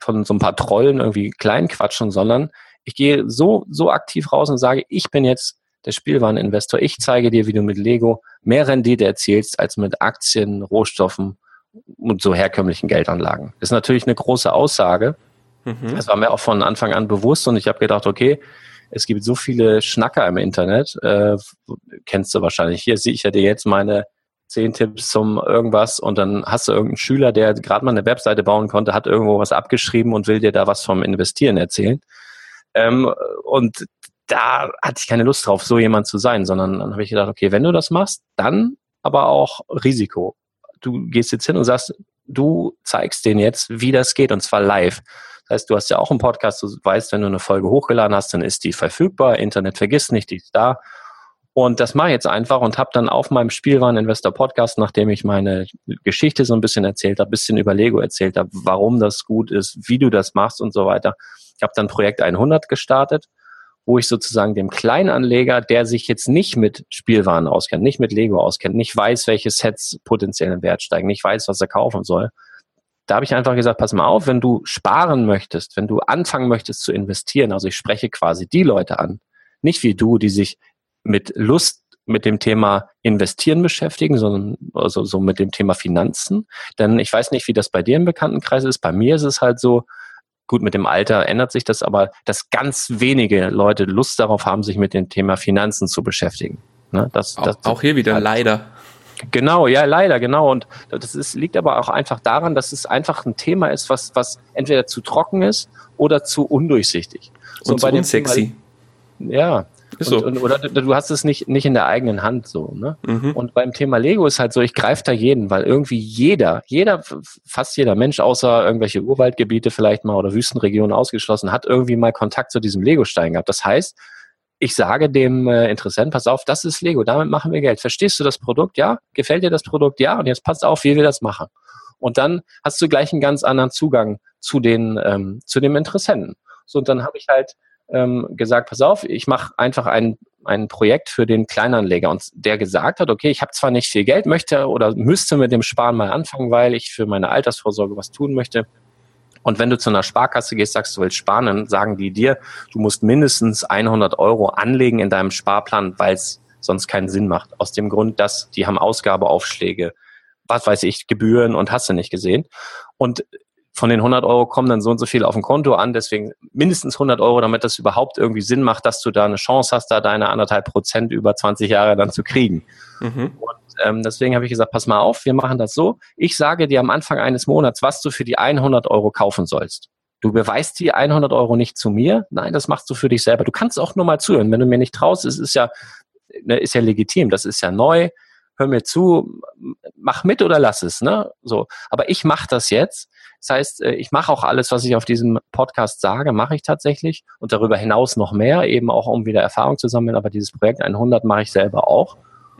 Speaker 2: von so ein paar Trollen irgendwie klein quatschen, sondern ich gehe so, so aktiv raus und sage, ich bin jetzt der Spielwareninvestor. Ich zeige dir, wie du mit Lego mehr Rendite erzielst als mit Aktien, Rohstoffen und so herkömmlichen Geldanlagen. Das ist natürlich eine große Aussage. Mhm. Das war mir auch von Anfang an bewusst und ich habe gedacht, okay, es gibt so viele Schnacker im Internet, äh, kennst du wahrscheinlich. Hier sehe ich ja dir jetzt meine zehn Tipps zum irgendwas und dann hast du irgendeinen Schüler, der gerade mal eine Webseite bauen konnte, hat irgendwo was abgeschrieben und will dir da was vom Investieren erzählen. Ähm, und da hatte ich keine Lust drauf, so jemand zu sein, sondern dann habe ich gedacht, okay, wenn du das machst, dann aber auch Risiko. Du gehst jetzt hin und sagst, du zeigst denen jetzt, wie das geht und zwar live. Das heißt, du hast ja auch einen Podcast, du weißt, wenn du eine Folge hochgeladen hast, dann ist die verfügbar, Internet vergisst nicht, die ist da. Und das mache ich jetzt einfach und habe dann auf meinem Spielwareninvestor Podcast, nachdem ich meine Geschichte so ein bisschen erzählt habe, bisschen über Lego erzählt habe, warum das gut ist, wie du das machst und so weiter, ich habe dann Projekt 100 gestartet, wo ich sozusagen dem Kleinanleger, der sich jetzt nicht mit Spielwaren auskennt, nicht mit Lego auskennt, nicht weiß, welche Sets potenziell im Wert steigen, nicht weiß, was er kaufen soll, da habe ich einfach gesagt, pass mal auf, wenn du sparen möchtest, wenn du anfangen möchtest zu investieren, also ich spreche quasi die Leute an, nicht wie du, die sich mit Lust mit dem Thema Investieren beschäftigen, sondern also so mit dem Thema Finanzen. Denn ich weiß nicht, wie das bei dir im Bekanntenkreis ist. Bei mir ist es halt so, Gut, mit dem Alter ändert sich das, aber dass ganz wenige Leute Lust darauf haben, sich mit dem Thema Finanzen zu beschäftigen.
Speaker 1: Ne? Das, das, auch, hier wieder, halt, leider.
Speaker 2: Genau, ja, leider, genau. Und das ist, liegt aber auch einfach daran, dass es einfach ein Thema ist, was, was entweder zu trocken ist oder zu undurchsichtig.
Speaker 1: So und zu unsexy.
Speaker 2: Thema, ja, ist so. Und, oder du hast es nicht, nicht in der eigenen Hand so. Ne? Mhm. Und beim Thema Lego ist halt so, ich greife da jeden, weil irgendwie jeder, jeder, fast jeder Mensch, außer irgendwelche Urwaldgebiete vielleicht mal oder Wüstenregionen ausgeschlossen, hat irgendwie mal Kontakt zu diesem Lego-Stein gehabt. Das heißt, ich sage dem äh, Interessenten, pass auf, das ist Lego, damit machen wir Geld. Verstehst du das Produkt? Ja. Gefällt dir das Produkt? Ja. Und jetzt passt auf, wie wir das machen. Und dann hast du gleich einen ganz anderen Zugang zu den, ähm, zu dem Interessenten. So, und dann habe ich halt ähm, gesagt, pass auf, ich mache einfach ein, ein Projekt für den Kleinanleger und der gesagt hat, okay, ich habe zwar nicht viel Geld, möchte oder müsste mit dem Sparen mal anfangen, weil ich für meine Altersvorsorge was tun möchte. Und wenn du zu einer Sparkasse gehst, sagst du willst sparen, sagen die dir, du musst mindestens 100 Euro anlegen in deinem Sparplan, weil es sonst keinen Sinn macht. Aus dem Grund, dass die haben Ausgabeaufschläge, was weiß ich, Gebühren und hast du nicht gesehen. Und von den 100 Euro kommen dann so und so viel auf dem Konto an, deswegen mindestens 100 Euro, damit das überhaupt irgendwie Sinn macht, dass du da eine Chance hast, da deine anderthalb Prozent über 20 Jahre dann zu kriegen. Mhm. Und ähm, deswegen habe ich gesagt, pass mal auf, wir machen das so. Ich sage dir am Anfang eines Monats, was du für die 100 Euro kaufen sollst. Du beweist die 100 Euro nicht zu mir. Nein, das machst du für dich selber. Du kannst auch nur mal zuhören. Wenn du mir nicht traust, es ist ja, ne, ist ja legitim. Das ist ja neu. Hör mir zu, mach mit oder lass es. Ne? So. Aber ich mache das jetzt das heißt, äh, ich mache auch alles, was ich auf diesem Podcast sage, mache ich tatsächlich und darüber hinaus noch mehr, eben auch um wieder Erfahrung zu sammeln. Aber dieses Projekt 100 mache ich selber auch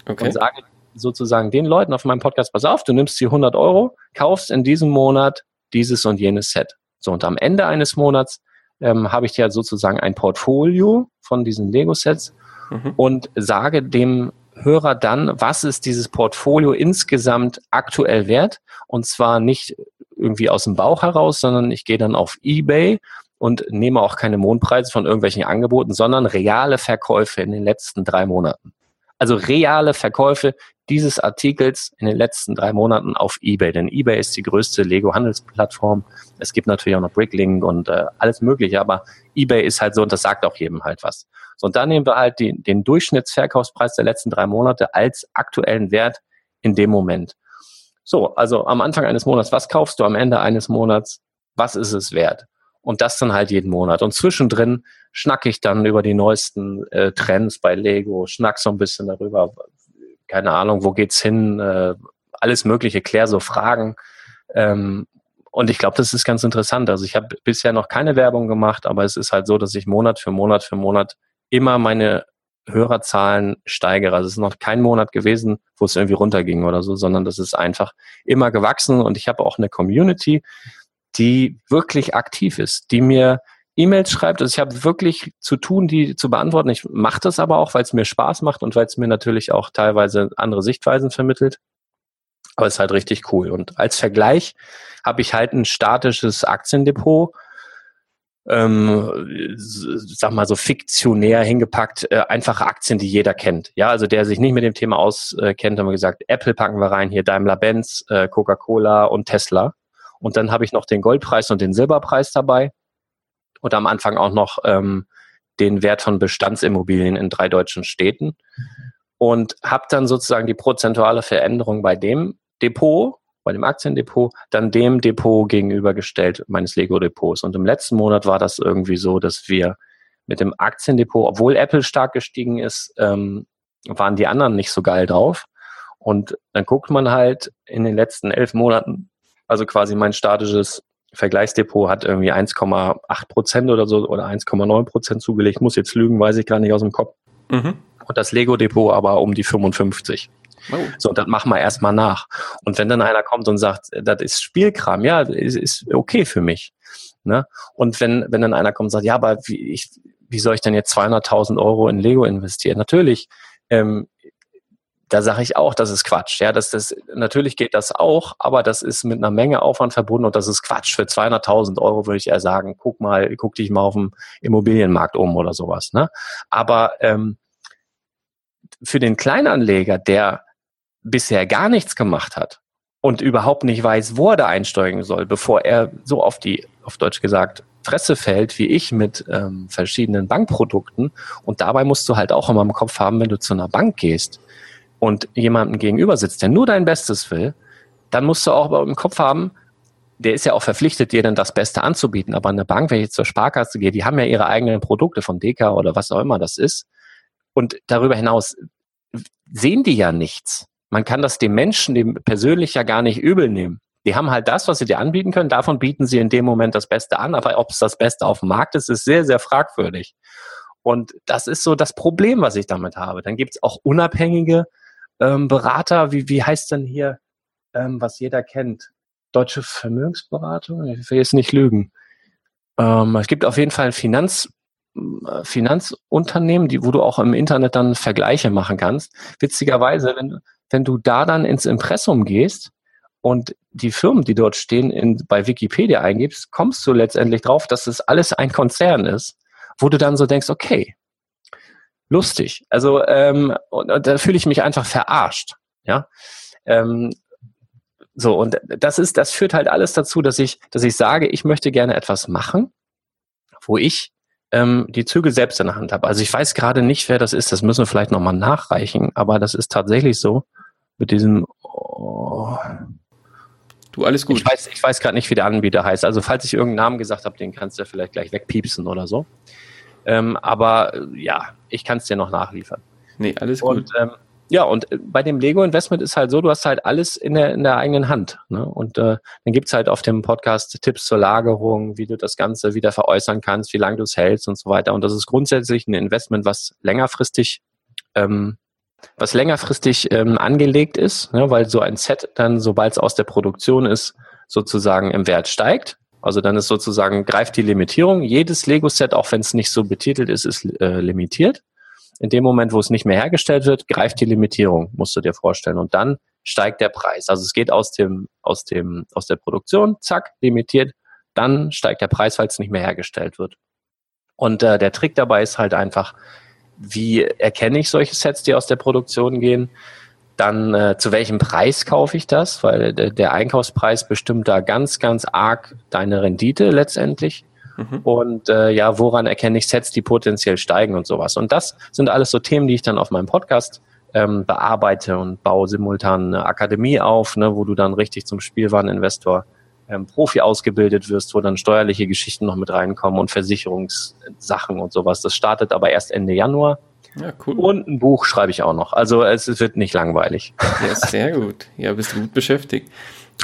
Speaker 2: okay. und sage sozusagen den Leuten auf meinem Podcast, pass auf, du nimmst die 100 Euro, kaufst in diesem Monat dieses und jenes Set. So, und am Ende eines Monats ähm, habe ich dir sozusagen ein Portfolio von diesen Lego-Sets mhm. und sage dem Hörer dann, was ist dieses Portfolio insgesamt aktuell wert? Und zwar nicht irgendwie aus dem Bauch heraus, sondern ich gehe dann auf eBay und nehme auch keine Mondpreise von irgendwelchen Angeboten, sondern reale Verkäufe in den letzten drei Monaten. Also reale Verkäufe dieses Artikels in den letzten drei Monaten auf eBay. Denn eBay ist die größte Lego-Handelsplattform. Es gibt natürlich auch noch Bricklink und äh, alles Mögliche, aber eBay ist halt so und das sagt auch jedem halt was. So, und dann nehmen wir halt die, den Durchschnittsverkaufspreis der letzten drei Monate als aktuellen Wert in dem Moment. So, also am Anfang eines Monats, was kaufst du am Ende eines Monats? Was ist es wert? Und das dann halt jeden Monat. Und zwischendrin schnacke ich dann über die neuesten äh, Trends bei Lego, schnack so ein bisschen darüber, keine Ahnung, wo geht's hin, äh, alles Mögliche, klär so Fragen. Ähm, und ich glaube, das ist ganz interessant. Also ich habe bisher noch keine Werbung gemacht, aber es ist halt so, dass ich Monat für Monat für Monat immer meine Hörerzahlen steigere. Also es ist noch kein Monat gewesen, wo es irgendwie runterging oder so, sondern das ist einfach immer gewachsen und ich habe auch eine Community, die wirklich aktiv ist, die mir E-Mails schreibt. Also ich habe wirklich zu tun, die zu beantworten. Ich mache das aber auch, weil es mir Spaß macht und weil es mir natürlich auch teilweise andere Sichtweisen vermittelt. Aber es ist halt richtig cool. Und als Vergleich habe ich halt ein statisches Aktiendepot, ähm, sag mal so fiktionär hingepackt, äh, einfache Aktien, die jeder kennt. Ja, also der sich nicht mit dem Thema auskennt, haben wir gesagt, Apple packen wir rein, hier Daimler-Benz, äh, Coca-Cola und Tesla. Und dann habe ich noch den Goldpreis und den Silberpreis dabei. Und am Anfang auch noch ähm, den Wert von Bestandsimmobilien in drei deutschen Städten. Und habe dann sozusagen die prozentuale Veränderung bei dem Depot, bei dem Aktiendepot, dann dem Depot gegenübergestellt meines Lego-Depots. Und im letzten Monat war das irgendwie so, dass wir mit dem Aktiendepot, obwohl Apple stark gestiegen ist, ähm, waren die anderen nicht so geil drauf. Und dann guckt man halt in den letzten elf Monaten, also quasi mein statisches Vergleichsdepot hat irgendwie 1,8 Prozent oder so oder 1,9 Prozent zugelegt. Muss jetzt lügen, weiß ich gar nicht aus dem Kopf. Mhm. Und das Lego-Depot aber um die 55. Oh. So, das machen wir erstmal nach. Und wenn dann einer kommt und sagt, das ist Spielkram, ja, ist, ist okay für mich. Ne? Und wenn, wenn dann einer kommt und sagt, ja, aber wie, ich, wie soll ich denn jetzt 200.000 Euro in Lego investieren? Natürlich, ähm, da sage ich auch, das ist Quatsch. Ja, das, das, natürlich geht das auch, aber das ist mit einer Menge Aufwand verbunden und das ist Quatsch. Für 200.000 Euro würde ich eher sagen, guck mal, guck dich mal auf dem Immobilienmarkt um oder sowas. Ne? Aber ähm, für den Kleinanleger, der bisher gar nichts gemacht hat und überhaupt nicht weiß, wo er da einsteigen soll, bevor er so auf die, auf Deutsch gesagt, Fresse fällt, wie ich mit ähm, verschiedenen Bankprodukten. Und dabei musst du halt auch immer im Kopf haben, wenn du zu einer Bank gehst und jemanden gegenüber sitzt, der nur dein Bestes will, dann musst du auch im Kopf haben, der ist ja auch verpflichtet, dir dann das Beste anzubieten. Aber eine Bank, wenn ich zur Sparkasse gehe, die haben ja ihre eigenen Produkte von Deka oder was auch immer das ist. Und darüber hinaus sehen die ja nichts man kann das dem Menschen, dem persönlich ja gar nicht übel nehmen. Die haben halt das, was sie dir anbieten können. Davon bieten sie in dem Moment das Beste an. Aber ob es das Beste auf dem Markt ist, ist sehr, sehr fragwürdig. Und das ist so das Problem, was ich damit habe. Dann gibt es auch unabhängige ähm, Berater. Wie, wie heißt denn hier, ähm, was jeder kennt? Deutsche Vermögensberatung? Ich will jetzt nicht lügen. Ähm, es gibt auf jeden Fall Finanz, äh, Finanzunternehmen, die, wo du auch im Internet dann Vergleiche machen kannst. Witzigerweise, wenn, wenn du da dann ins Impressum gehst und die Firmen, die dort stehen, in, bei Wikipedia eingibst, kommst du letztendlich drauf, dass es alles ein Konzern ist, wo du dann so denkst, okay, lustig. Also ähm, und, und da fühle ich mich einfach verarscht. Ja. Ähm, so, und das ist, das führt halt alles dazu, dass ich, dass ich sage, ich möchte gerne etwas machen, wo ich ähm, die Zügel selbst in der Hand habe. Also ich weiß gerade nicht, wer das ist, das müssen wir vielleicht nochmal nachreichen, aber das ist tatsächlich so mit diesem oh,
Speaker 1: Du, alles gut.
Speaker 2: Ich weiß, ich weiß gerade nicht, wie der Anbieter heißt. Also falls ich irgendeinen Namen gesagt habe, den kannst du vielleicht gleich wegpiepsen oder so. Ähm, aber äh, ja, ich kann es dir noch nachliefern.
Speaker 1: Nee, alles gut.
Speaker 2: Und ähm, ja, und äh, bei dem Lego-Investment ist halt so, du hast halt alles in der, in der eigenen Hand. Ne? Und äh, dann gibt's halt auf dem Podcast Tipps zur Lagerung, wie du das Ganze wieder veräußern kannst, wie lange du es hältst und so weiter. Und das ist grundsätzlich ein Investment, was längerfristig ähm, was längerfristig ähm, angelegt ist, ne, weil so ein Set dann, sobald es aus der Produktion ist, sozusagen im Wert steigt. Also dann ist sozusagen, greift die Limitierung. Jedes Lego-Set, auch wenn es nicht so betitelt ist, ist äh, limitiert in dem Moment, wo es nicht mehr hergestellt wird, greift die Limitierung, musst du dir vorstellen. Und dann steigt der Preis. Also es geht aus dem, aus dem, aus der Produktion, zack, limitiert, dann steigt der Preis, weil es nicht mehr hergestellt wird. Und äh, der Trick dabei ist halt einfach, wie erkenne ich solche Sets, die aus der Produktion gehen? Dann äh, zu welchem Preis kaufe ich das? Weil der, der Einkaufspreis bestimmt da ganz, ganz arg deine Rendite letztendlich. Mhm. Und äh, ja, woran erkenne ich Sets, die potenziell steigen und sowas. Und das sind alles so Themen, die ich dann auf meinem Podcast ähm, bearbeite und baue simultan eine Akademie auf, ne, wo du dann richtig zum Spielwareninvestor ähm, Profi ausgebildet wirst, wo dann steuerliche Geschichten noch mit reinkommen und Versicherungssachen und sowas. Das startet aber erst Ende Januar. Ja, cool. Und ein Buch schreibe ich auch noch. Also es wird nicht langweilig.
Speaker 1: Ja, sehr gut. Ja, bist du gut beschäftigt.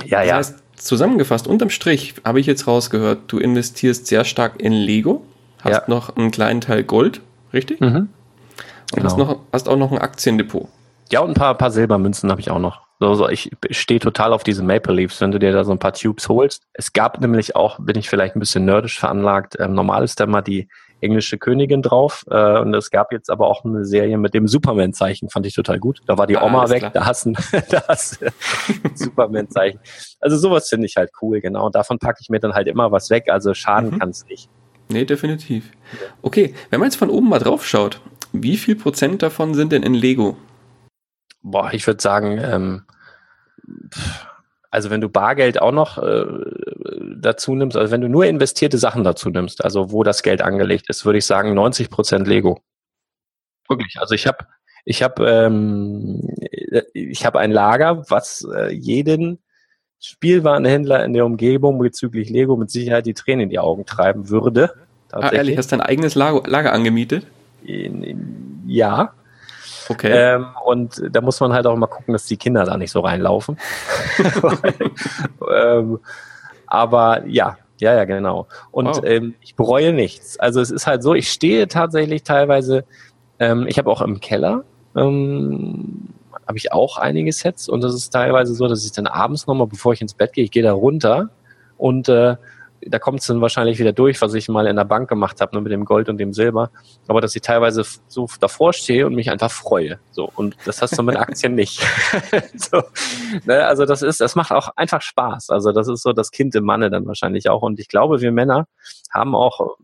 Speaker 2: Ja, das ja. Heißt,
Speaker 1: zusammengefasst, unterm Strich habe ich jetzt rausgehört, du investierst sehr stark in Lego, hast ja. noch einen kleinen Teil Gold, richtig? Mhm. Und genau. hast, noch, hast auch noch ein Aktiendepot.
Speaker 2: Ja, und ein paar, paar Silbermünzen habe ich auch noch. So, so, ich stehe total auf diese Maple Leafs, wenn du dir da so ein paar Tubes holst. Es gab nämlich auch, bin ich vielleicht ein bisschen nerdisch veranlagt, ähm, normal ist da mal die englische Königin drauf. Äh, und es gab jetzt aber auch eine Serie mit dem Superman-Zeichen, fand ich total gut. Da war die ah, Oma weg, klar. da hast du da Superman-Zeichen. Also sowas finde ich halt cool, genau. Und davon packe ich mir dann halt immer was weg. Also schaden mhm. kann es nicht.
Speaker 1: Nee, definitiv. Okay, wenn man jetzt von oben mal drauf schaut, wie viel Prozent davon sind denn in Lego?
Speaker 2: Boah, ich würde sagen, ähm, also wenn du Bargeld auch noch äh, dazu nimmst, also wenn du nur investierte Sachen dazu nimmst, also wo das Geld angelegt ist, würde ich sagen 90 Prozent Lego. Wirklich. Also ich habe ich habe ähm, ich habe ein Lager, was äh, jeden Spielwarenhändler in der Umgebung bezüglich Lego mit Sicherheit die Tränen in die Augen treiben würde.
Speaker 1: Ah, ehrlich, hast du dein eigenes Lager, Lager angemietet?
Speaker 2: Ja. Okay. Ähm, und da muss man halt auch mal gucken, dass die Kinder da nicht so reinlaufen. ähm, aber ja, ja, ja, genau. Und wow. ähm, ich bereue nichts. Also es ist halt so, ich stehe tatsächlich teilweise, ähm, ich habe auch im Keller, ähm, habe ich auch einige Sets und das ist teilweise so, dass ich dann abends nochmal, bevor ich ins Bett gehe, ich gehe da runter und äh, da kommt es dann wahrscheinlich wieder durch, was ich mal in der Bank gemacht habe, nur mit dem Gold und dem Silber. Aber dass ich teilweise so davor stehe und mich einfach freue. So. Und das hast du mit Aktien nicht. so. ne? Also das ist, das macht auch einfach Spaß. Also das ist so das Kind im Manne dann wahrscheinlich auch. Und ich glaube, wir Männer haben auch,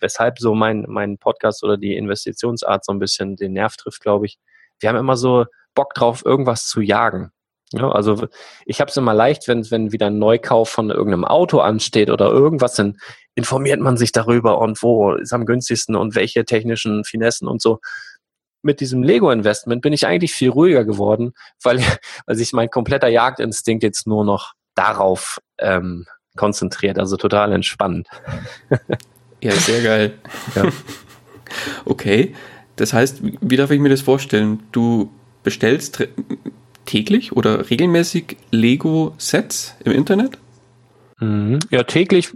Speaker 2: weshalb so mein, mein Podcast oder die Investitionsart so ein bisschen den Nerv trifft, glaube ich. Wir haben immer so Bock drauf, irgendwas zu jagen. Ja, also ich habe es immer leicht, wenn, wenn wieder ein Neukauf von irgendeinem Auto ansteht oder irgendwas, dann informiert man sich darüber und wo ist am günstigsten und welche technischen Finessen und so. Mit diesem Lego-Investment bin ich eigentlich viel ruhiger geworden, weil, weil sich mein kompletter Jagdinstinkt jetzt nur noch darauf ähm, konzentriert. Also total entspannt.
Speaker 1: ja, sehr geil. Ja. Okay, das heißt, wie darf ich mir das vorstellen? Du bestellst täglich oder regelmäßig Lego-Sets im Internet?
Speaker 2: Mhm. Ja, täglich,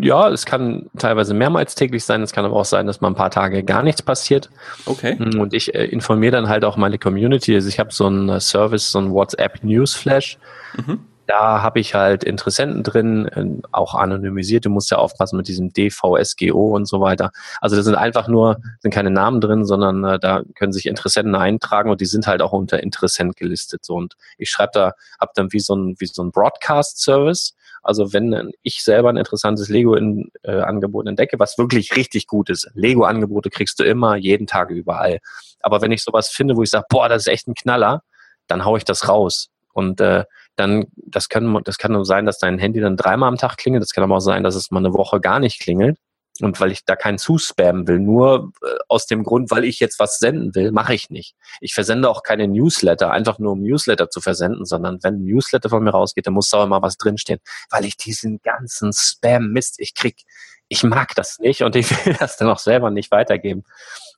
Speaker 2: ja, es kann teilweise mehrmals täglich sein, es kann aber auch sein, dass mal ein paar Tage gar nichts passiert.
Speaker 1: Okay.
Speaker 2: Mhm, und ich äh, informiere dann halt auch meine Community. Also ich habe so einen Service, so einen WhatsApp Newsflash. Mhm. Da habe ich halt Interessenten drin, äh, auch anonymisiert. Du musst ja aufpassen mit diesem DVSGO und so weiter. Also da sind einfach nur, sind keine Namen drin, sondern äh, da können sich Interessenten eintragen und die sind halt auch unter Interessent gelistet. So und ich schreibe da, habe dann wie so ein wie so ein Broadcast-Service. Also wenn ich selber ein interessantes Lego-Angebot äh, entdecke, was wirklich richtig gut ist, Lego-Angebote kriegst du immer, jeden Tag überall. Aber wenn ich sowas finde, wo ich sage, boah, das ist echt ein Knaller, dann hau ich das raus. Und äh, dann, das kann, das kann nur sein, dass dein Handy dann dreimal am Tag klingelt. Das kann aber auch sein, dass es mal eine Woche gar nicht klingelt. Und weil ich da keinen zuspammen will, nur äh, aus dem Grund, weil ich jetzt was senden will, mache ich nicht. Ich versende auch keine Newsletter, einfach nur um Newsletter zu versenden, sondern wenn ein Newsletter von mir rausgeht, dann muss da auch mal was drinstehen, weil ich diesen ganzen Spam-Mist, ich krieg, ich mag das nicht und ich will das dann auch selber nicht weitergeben.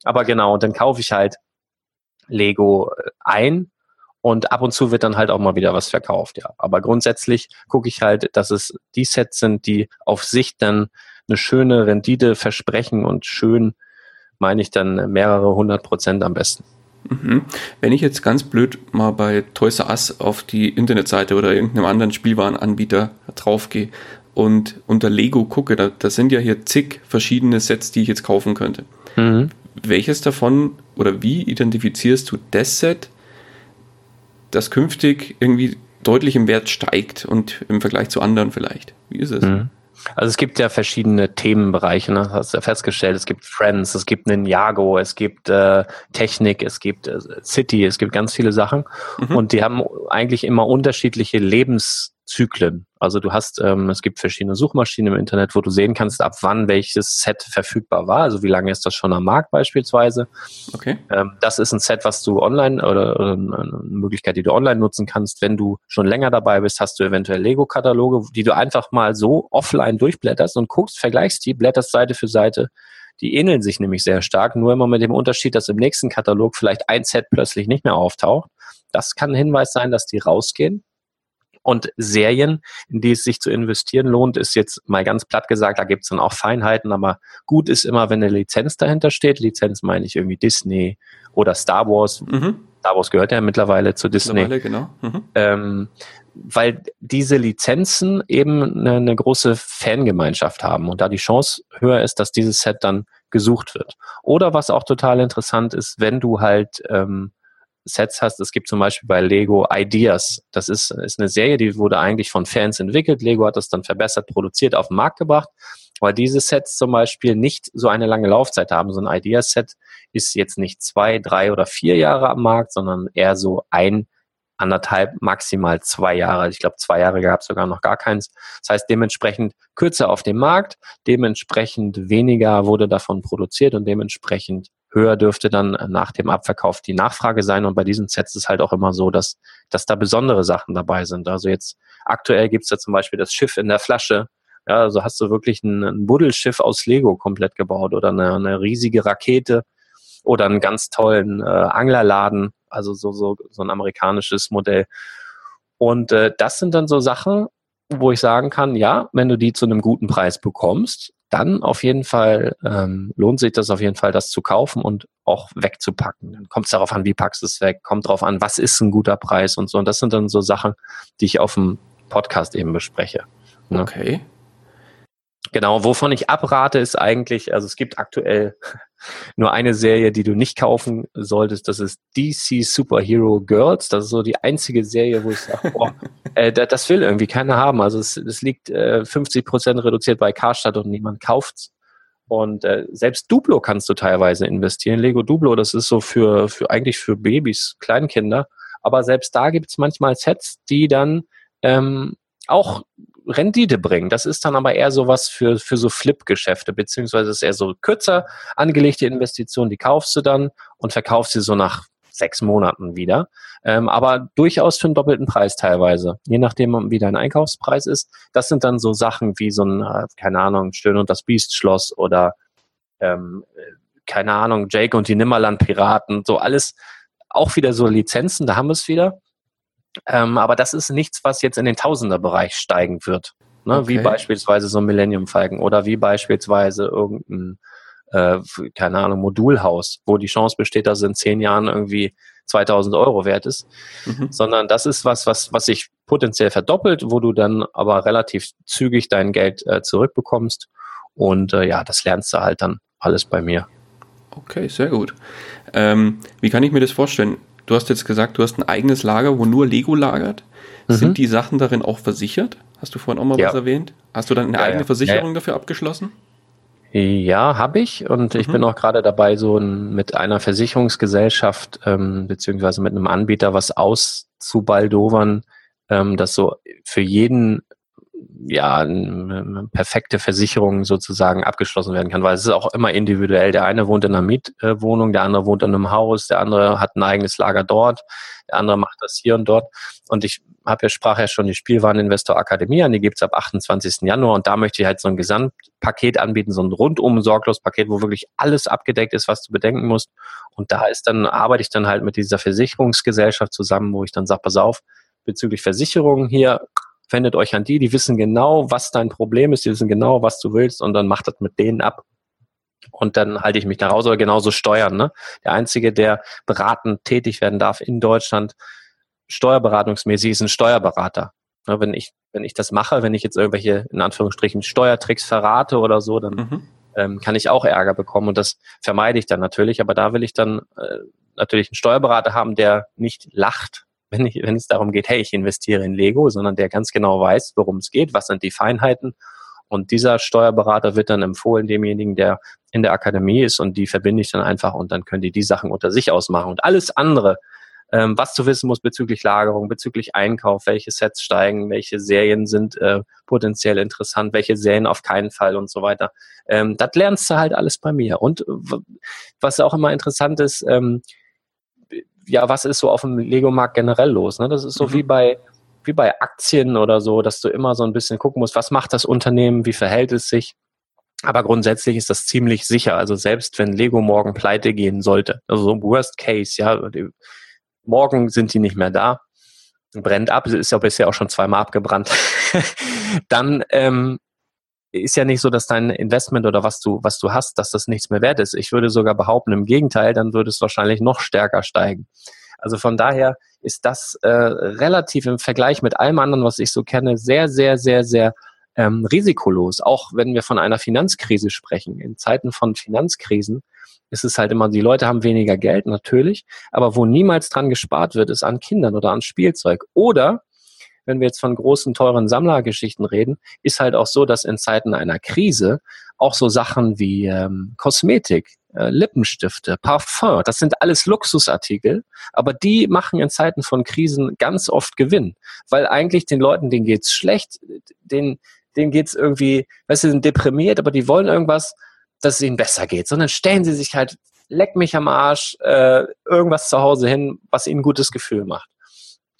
Speaker 2: Aber genau, und dann kaufe ich halt Lego äh, ein und ab und zu wird dann halt auch mal wieder was verkauft, ja. Aber grundsätzlich gucke ich halt, dass es die Sets sind, die auf sich dann eine schöne Rendite versprechen und schön meine ich dann mehrere hundert Prozent am besten.
Speaker 1: Mhm. Wenn ich jetzt ganz blöd mal bei Toys R Us auf die Internetseite oder irgendeinem anderen Spielwarenanbieter draufgehe und unter Lego gucke, da, da, sind ja hier zig verschiedene Sets, die ich jetzt kaufen könnte. Mhm. Welches davon oder wie identifizierst du das Set, das künftig irgendwie deutlich im Wert steigt und im Vergleich zu anderen vielleicht. Wie ist es? Mhm.
Speaker 2: Also es gibt ja verschiedene Themenbereiche, ne? hast du ja festgestellt. Es gibt Friends, es gibt Ninjago, es gibt äh, Technik, es gibt äh, City, es gibt ganz viele Sachen. Mhm. Und die haben eigentlich immer unterschiedliche Lebenszyklen. Also du hast, ähm, es gibt verschiedene Suchmaschinen im Internet, wo du sehen kannst, ab wann welches Set verfügbar war. Also wie lange ist das schon am Markt beispielsweise.
Speaker 1: Okay.
Speaker 2: Ähm, das ist ein Set, was du online oder, oder eine Möglichkeit, die du online nutzen kannst. Wenn du schon länger dabei bist, hast du eventuell Lego-Kataloge, die du einfach mal so offline durchblätterst und guckst, vergleichst die, blätterst Seite für Seite. Die ähneln sich nämlich sehr stark, nur immer mit dem Unterschied, dass im nächsten Katalog vielleicht ein Set plötzlich nicht mehr auftaucht. Das kann ein Hinweis sein, dass die rausgehen Und Serien, in die es sich zu investieren lohnt, ist jetzt mal ganz platt gesagt, da gibt es dann auch Feinheiten, aber gut ist immer, wenn eine Lizenz dahinter steht. Lizenz meine ich irgendwie Disney oder Star Wars. Mhm. Star Wars gehört ja mittlerweile zu Disney. Mittlerweile, genau. Mhm. Ähm, weil diese Lizenzen eben eine, eine, große Fangemeinschaft haben und da die Chance höher ist, dass dieses Set dann gesucht wird. Oder was auch total interessant ist, wenn du halt ähm, Sets hast. Es gibt zum Beispiel bei Lego Ideas. Das ist, ist eine Serie, die wurde eigentlich von Fans entwickelt. Lego hat das dann verbessert, produziert, auf den Markt gebracht. Weil diese Sets zum Beispiel nicht so eine lange Laufzeit haben. So ein Ideas-Set ist jetzt nicht zwei, drei oder vier Jahre am Markt, sondern eher so ein, anderthalb, maximal zwei Jahre. Ich glaube, zwei Jahre gab es sogar noch gar keins. Das heißt, dementsprechend kürzer auf dem Markt, dementsprechend weniger wurde davon produziert und dementsprechend höher dürfte dann nach dem Abverkauf die Nachfrage sein. Und bei diesen Sets ist halt auch immer so, dass, dass da besondere Sachen dabei sind. Also jetzt aktuell gibt's da zum Beispiel das Schiff in der Flasche. Ja, also hast du wirklich ein, ein Buddelschiff aus Lego komplett gebaut oder eine, eine riesige Rakete oder einen ganz tollen äh, Anglerladen, also so, so, so ein amerikanisches Modell. Und äh, das sind dann so Sachen, wo ich sagen kann, ja, wenn du die zu einem guten Preis bekommst, dann auf jeden Fall ähm, lohnt sich das auf jeden Fall, das zu kaufen und auch wegzupacken. Dann kommt es darauf an, wie packst du es weg, kommt darauf an, was ist ein guter Preis und so. Und das sind dann so Sachen, die ich auf dem Podcast eben bespreche.
Speaker 1: Ne? Okay.
Speaker 2: Genau, wovon ich abrate, ist eigentlich, also es gibt aktuell nur eine Serie, die du nicht kaufen solltest, das ist DC Superhero Girls. Das ist so die einzige Serie, wo ich sage, boah, äh, das will irgendwie keiner haben. Also es, es liegt äh, 50 Prozent reduziert bei Karstadt und niemand kauft's. Und äh, selbst Duplo kannst du teilweise investieren. Lego Duplo, das ist so für, für eigentlich für Babys, Kleinkinder. Aber selbst da gibt's manchmal Sets, die dann ähm, auch Rendite bringen. Das ist dann aber eher so was für, für so Flip-Geschäfte, beziehungsweise ist eher so kürzer angelegte Investitionen, die kaufst du dann und verkaufst sie so nach sechs Monaten wieder. Ähm, aber durchaus für einen doppelten Preis teilweise, je nachdem, wie dein Einkaufspreis ist. Das sind dann so Sachen wie so ein, äh, keine Ahnung, Schön und das Biest-Schloss oder ähm, keine Ahnung, Jake und die Nimmerland-Piraten, so alles auch wieder so Lizenzen, da haben wir es wieder. Ähm, aber das ist nichts, was jetzt in den Tausenderbereich steigen wird. Ne? Okay. Wie beispielsweise so ein Millennium Falcon oder wie beispielsweise irgendein, äh, keine Ahnung, Modulhaus, wo die Chance besteht, dass es in zehn Jahren irgendwie 2000 Euro wert ist, mhm. sondern das ist was, was, was sich potenziell verdoppelt, wo du dann aber relativ zügig dein Geld äh, zurückbekommst. Und äh, ja, das lernst du halt dann alles bei mir.
Speaker 1: Okay, sehr gut. Ähm, wie kann ich mir das vorstellen? Du hast jetzt gesagt, du hast ein eigenes Lager, wo nur Lego lagert. Mhm. Sind die Sachen darin auch versichert? Hast du vorhin auch mal ja. was erwähnt? Hast du dann eine ja, eigene Versicherung ja. dafür abgeschlossen?
Speaker 2: Ja, habe ich und mhm. ich bin auch gerade dabei, so mit einer Versicherungsgesellschaft ähm, beziehungsweise mit einem Anbieter was auszubaldowern, ähm, das so für jeden ja, perfekte Versicherung sozusagen abgeschlossen werden kann, weil es ist auch immer individuell. Der eine wohnt in einer Mietwohnung, der andere wohnt in einem Haus, der andere hat ein eigenes Lager dort, der andere macht das hier und dort. Und ich habe ja, sprach ja schon die Spielwareninvestor Akademie an, die gibt's ab 28. Januar und da möchte ich halt so ein Gesamtpaket anbieten, so ein rundum sorglos Paket, wo wirklich alles abgedeckt ist, was du bedenken musst. Und da ist dann, arbeite ich dann halt mit dieser Versicherungsgesellschaft zusammen, wo ich dann sage, pass auf, bezüglich Versicherungen hier, wendet euch an die, die wissen genau, was dein Problem ist, die wissen genau, was du willst und dann macht das mit denen ab. Und dann halte ich mich da raus oder genauso steuern. Ne? Der Einzige, der beratend tätig werden darf in Deutschland, steuerberatungsmäßig, ist ein Steuerberater. Ne, wenn ich, wenn ich das mache, wenn ich jetzt irgendwelche, in Anführungsstrichen, Steuertricks verrate oder so, dann mhm. ähm, kann ich auch Ärger bekommen und das vermeide ich dann natürlich. Aber da will ich dann äh, natürlich einen Steuerberater haben, der nicht lacht, wenn, ich, wenn es darum geht, hey, ich investiere in Lego, sondern der ganz genau weiß, worum es geht, was sind die Feinheiten. Und dieser Steuerberater wird dann empfohlen demjenigen, der in der Akademie ist und die verbinde ich dann einfach und dann können die die Sachen unter sich ausmachen. Und alles andere, ähm, was zu wissen muss bezüglich Lagerung, bezüglich Einkauf, welche Sets steigen, welche Serien sind äh, potenziell interessant, welche Serien auf keinen Fall und so weiter. Ähm, das lernst du halt alles bei mir. Und was auch immer interessant ist, ähm, ja, was ist so auf dem Lego-Markt generell los? Ne? Das ist so mhm. wie bei wie bei Aktien oder so, dass du immer so ein bisschen gucken musst, was macht das Unternehmen, wie verhält es sich. Aber grundsätzlich ist das ziemlich sicher. Also selbst wenn Lego morgen pleite gehen sollte, also so Worst Case, ja, morgen sind die nicht mehr da, brennt ab, ist ja bisher auch schon zweimal abgebrannt, dann ähm, ist ja nicht so, dass dein Investment oder was du, was du hast, dass das nichts mehr wert ist. Ich würde sogar behaupten, im Gegenteil, dann würde es wahrscheinlich noch stärker steigen. Also von daher ist das äh, relativ im Vergleich mit allem anderen, was ich so kenne, sehr, sehr, sehr, sehr ähm, risikolos. Auch wenn wir von einer Finanzkrise sprechen. In Zeiten von Finanzkrisen ist es halt immer, die Leute haben weniger Geld, natürlich, aber wo niemals dran gespart wird, ist an Kindern oder an Spielzeug. Oder wenn wir jetzt von großen, teuren Sammlergeschichten reden, ist halt auch so, dass in Zeiten einer Krise auch so Sachen wie ähm, Kosmetik, äh, Lippenstifte, Parfum, das sind alles Luxusartikel, aber die machen in Zeiten von Krisen ganz oft Gewinn, weil eigentlich den Leuten, denen geht's schlecht, denen, denen geht's irgendwie, weißt du, sind deprimiert, aber die wollen irgendwas, dass es ihnen besser geht, sondern stellen sie sich halt, leck mich am Arsch, äh, irgendwas zu Hause hin, was ihnen ein gutes Gefühl macht.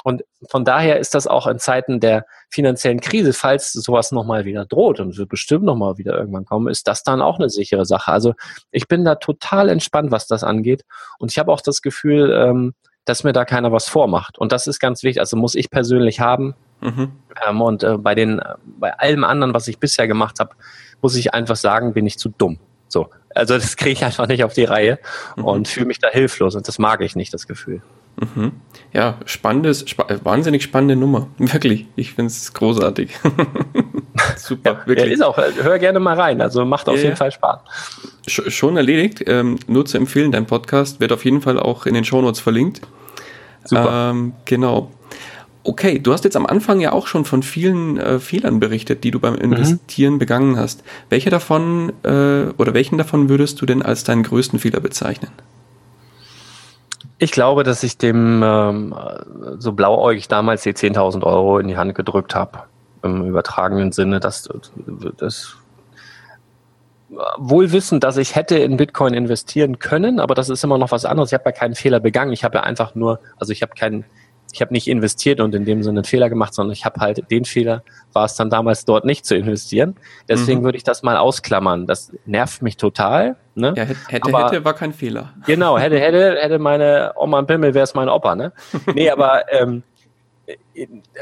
Speaker 2: Und von daher ist das auch in Zeiten der finanziellen Krise, falls sowas nochmal wieder droht und wird bestimmt nochmal wieder irgendwann kommen, ist das dann auch eine sichere Sache. Also ich bin da total entspannt, was das angeht. Und ich habe auch das Gefühl, ähm, dass mir da keiner was vormacht. Und das ist ganz wichtig. Also muss ich persönlich haben. Mhm. Ähm, und äh, bei den, bei allem anderen, was ich bisher gemacht habe, muss ich einfach sagen, bin ich zu dumm. So. Also das kriege ich einfach nicht auf die Reihe mhm. und fühle mich da hilflos. Und das mag ich nicht, das Gefühl.
Speaker 1: Mhm. Ja, spannendes, spa wahnsinnig spannende Nummer. Wirklich. Ich finde es großartig.
Speaker 2: Super, ja, wirklich. ist auch, hör gerne mal rein. Also macht auf ja, jeden Fall Spaß.
Speaker 1: Schon erledigt. Ähm, nur zu empfehlen, dein Podcast wird auf jeden Fall auch in den Shownotes verlinkt. Super. Ähm, genau. Okay, du hast jetzt am Anfang ja auch schon von vielen äh, Fehlern berichtet, die du beim Investieren mhm. begangen hast. Welche davon äh, oder welchen davon würdest du denn als deinen größten Fehler bezeichnen?
Speaker 2: Ich glaube, dass ich dem ähm, so blauäugig damals die 10.000 Euro in die Hand gedrückt habe, im übertragenen Sinne, dass das wohl wissen, dass ich hätte in Bitcoin investieren können, aber das ist immer noch was anderes. Ich habe ja keinen Fehler begangen. Ich habe ja einfach nur, also ich habe keinen ich habe nicht investiert und in dem Sinne einen Fehler gemacht, sondern ich habe halt den Fehler, war es dann damals dort nicht zu investieren. Deswegen mhm. würde ich das mal ausklammern. Das nervt mich total. Ne?
Speaker 1: Ja, hätte, aber, hätte war kein Fehler.
Speaker 2: Genau, hätte, hätte, hätte meine Oma ein Pimmel, wäre es mein Opa, ne? Nee, aber ähm,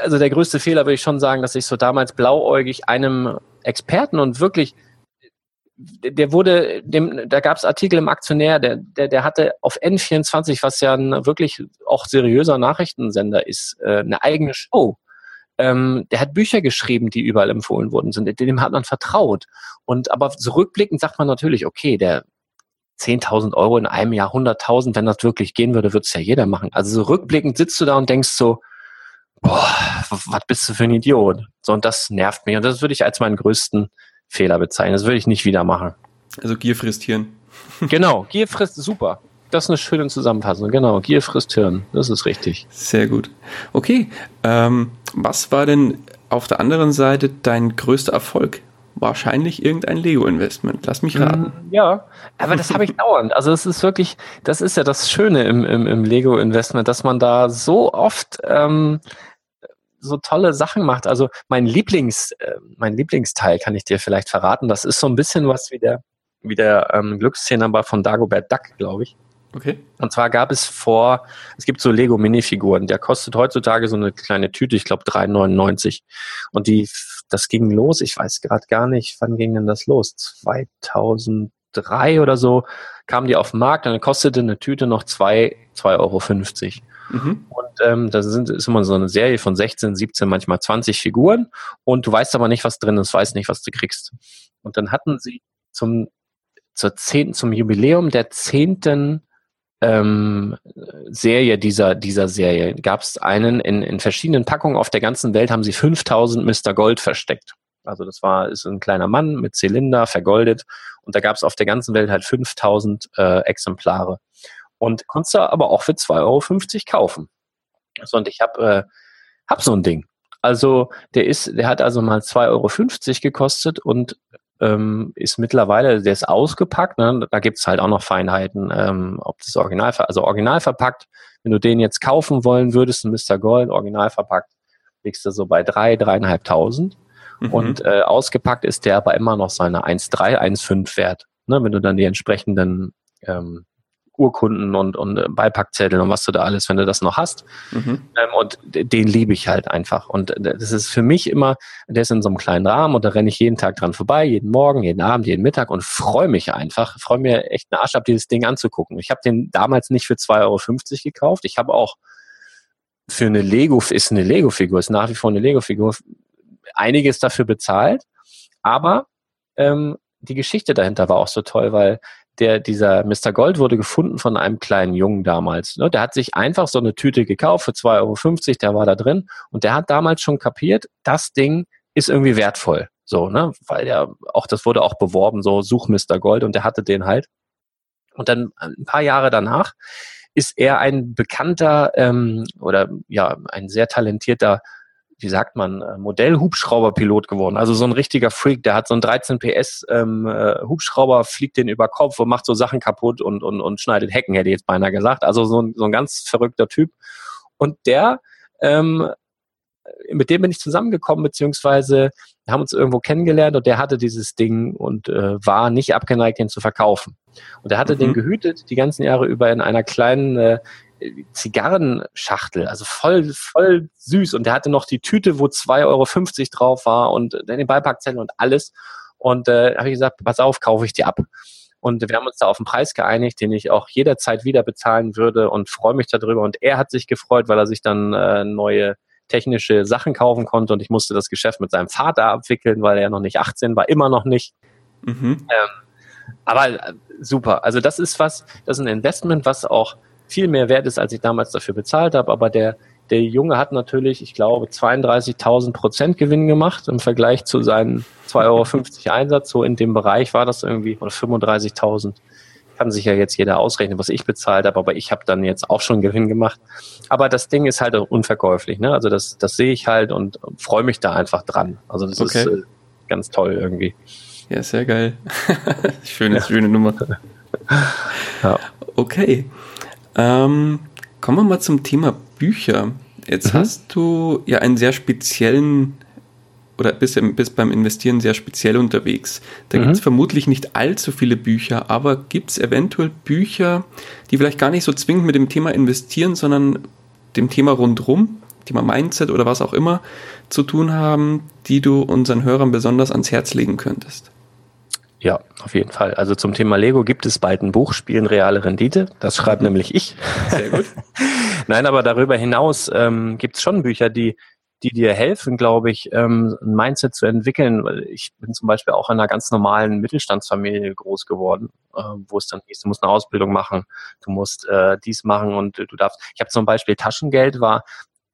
Speaker 2: also der größte Fehler würde ich schon sagen, dass ich so damals blauäugig einem Experten und wirklich der wurde, dem, da gab es Artikel im Aktionär, der, der, der hatte auf N24, was ja ein wirklich auch seriöser Nachrichtensender ist, äh, eine eigene Show. Ähm, der hat Bücher geschrieben, die überall empfohlen worden sind. Dem hat man vertraut. Und aber zurückblickend sagt man natürlich, okay, der 10.000 Euro in einem Jahr, 100.000, wenn das wirklich gehen würde, würde es ja jeder machen. Also so rückblickend sitzt du da und denkst so, boah, was bist du für ein Idiot? So, und das nervt mich. Und das würde ich als meinen größten Fehler bezeichnen. Das würde ich nicht wieder machen.
Speaker 1: Also Gier frisst Hirn.
Speaker 2: genau, Gier frisst super. Das ist eine schöne Zusammenfassung. Genau, Gier frisst Hirn. Das ist richtig.
Speaker 1: Sehr gut. Okay, ähm, was war denn auf der anderen Seite dein größter Erfolg? Wahrscheinlich irgendein Lego-Investment. Lass mich raten.
Speaker 2: Mm, ja, aber das habe ich dauernd. Also es ist wirklich, das ist ja das Schöne im, im, im Lego-Investment, dass man da so oft ähm, so tolle Sachen macht. Also mein Lieblings, äh, mein Lieblingsteil kann ich dir vielleicht verraten. Das ist so ein bisschen was wie der, wie der ähm, Glücksszene von Dagobert Duck, glaube ich. Okay. Und zwar gab es vor, es gibt so Lego Minifiguren, der kostet heutzutage so eine kleine Tüte, ich glaube 3,99. Und die, das ging los, ich weiß gerade gar nicht, wann ging denn das los? 2003 oder so kamen die auf den Markt und dann kostete eine Tüte noch 2,50 Euro. Mhm. Und ähm, da sind, ist immer so eine Serie von 16, 17, manchmal 20 Figuren und du weißt aber nicht, was drin ist, weißt nicht, was du kriegst. Und dann hatten sie zum, zur zehnten, zum Jubiläum der zehnten ähm, Serie dieser, dieser Serie gab es einen in, in verschiedenen Packungen auf der ganzen Welt haben sie 5000 Mr. Gold versteckt. Also das war ist ein kleiner Mann mit Zylinder, vergoldet. Und da gab es auf der ganzen Welt halt 5000 äh, Exemplare. Und konntest du aber auch für 2,50 Euro kaufen. So, und ich habe äh, hab so ein Ding. Also der ist, der hat also mal 2,50 Euro gekostet und ähm, ist mittlerweile, der ist ausgepackt, ne? da gibt's halt auch noch Feinheiten, ähm, ob das Original, also original verpackt, wenn du den jetzt kaufen wollen würdest, ein Mr. Gold, original verpackt, liegst du so bei drei, dreieinhalbtausend. Mhm. Und äh, ausgepackt ist der aber immer noch seine 1,3, 1,5 wert. Ne? Wenn du dann die entsprechenden ähm, Urkunden und, und äh, Beipackzettel und was du da alles, wenn du das noch hast. Mhm. Ähm, und den liebe ich halt einfach. Und das ist für mich immer, der ist in so einem kleinen Rahmen und da renne ich jeden Tag dran vorbei, jeden Morgen, jeden Abend, jeden Mittag und freue mich einfach, freue mir echt einen Arsch ab, dieses Ding anzugucken. Ich habe den damals nicht für 2,50 Euro gekauft. Ich habe auch für eine Lego, ist eine Lego-Figur, ist nach wie vor eine Lego-Figur, einiges dafür bezahlt. Aber ähm, die Geschichte dahinter war auch so toll, weil der, dieser Mr. Gold wurde gefunden von einem kleinen Jungen damals. Ne? Der hat sich einfach so eine Tüte gekauft für 2,50 Euro, der war da drin und der hat damals schon kapiert, das Ding ist irgendwie wertvoll. So, ne? Weil der auch, das wurde auch beworben, so such Mr. Gold und der hatte den halt. Und dann ein paar Jahre danach ist er ein bekannter ähm, oder ja, ein sehr talentierter wie sagt man, äh, Modellhubschrauberpilot geworden. Also so ein richtiger Freak, der hat so einen 13 PS ähm, äh, Hubschrauber, fliegt den über Kopf und macht so Sachen kaputt und, und, und schneidet Hecken, hätte ich jetzt beinahe gesagt. Also so ein, so ein ganz verrückter Typ. Und der, ähm, mit dem bin ich zusammengekommen, beziehungsweise wir haben uns irgendwo kennengelernt und der hatte dieses Ding und äh, war nicht abgeneigt, den zu verkaufen. Und er hatte mhm. den gehütet die ganzen Jahre über in einer kleinen äh, Zigarrenschachtel, also voll, voll süß. Und der hatte noch die Tüte, wo 2,50 Euro drauf war und den Beipackzettel und alles. Und äh, habe ich gesagt, pass auf, kaufe ich die ab. Und wir haben uns da auf einen Preis geeinigt, den ich auch jederzeit wieder bezahlen würde und freue mich darüber. Und er hat sich gefreut, weil er sich dann äh, neue technische Sachen kaufen konnte und ich musste das Geschäft mit seinem Vater abwickeln, weil er noch nicht 18 war, immer noch nicht. Mhm. Ähm, aber äh, super. Also das ist was, das ist ein Investment, was auch viel mehr wert ist, als ich damals dafür bezahlt habe. Aber der, der Junge hat natürlich, ich glaube, 32.000 Prozent Gewinn gemacht im Vergleich zu seinen 2,50 Euro Einsatz. So in dem Bereich war das irgendwie, oder 35.000. Kann sich ja jetzt jeder ausrechnen, was ich bezahlt habe, aber ich habe dann jetzt auch schon Gewinn gemacht. Aber das Ding ist halt unverkäuflich. Ne? Also das, das sehe ich halt und freue mich da einfach dran. Also das okay. ist äh, ganz toll irgendwie.
Speaker 1: Ja, sehr geil. schöne, ja. schöne Nummer. ja. Okay. Ähm, kommen wir mal zum Thema Bücher. Jetzt mhm. hast du ja einen sehr speziellen oder bist, bist beim Investieren sehr speziell unterwegs. Da mhm. gibt es vermutlich nicht allzu viele Bücher, aber gibt es eventuell Bücher, die vielleicht gar nicht so zwingend mit dem Thema investieren, sondern dem Thema rundherum, Thema Mindset oder was auch immer, zu tun haben, die du unseren Hörern besonders ans Herz legen könntest?
Speaker 2: Ja, auf jeden Fall. Also zum Thema Lego gibt es bald ein Buch, Spielen reale Rendite. Das schreibt mhm. nämlich ich. Sehr gut. Nein, aber darüber hinaus ähm, gibt es schon Bücher, die, die dir helfen, glaube ich, ähm, ein Mindset zu entwickeln. Ich bin zum Beispiel auch in einer ganz normalen Mittelstandsfamilie groß geworden, äh, wo es dann hieß, du musst eine Ausbildung machen, du musst äh, dies machen und du darfst. Ich habe zum Beispiel Taschengeld war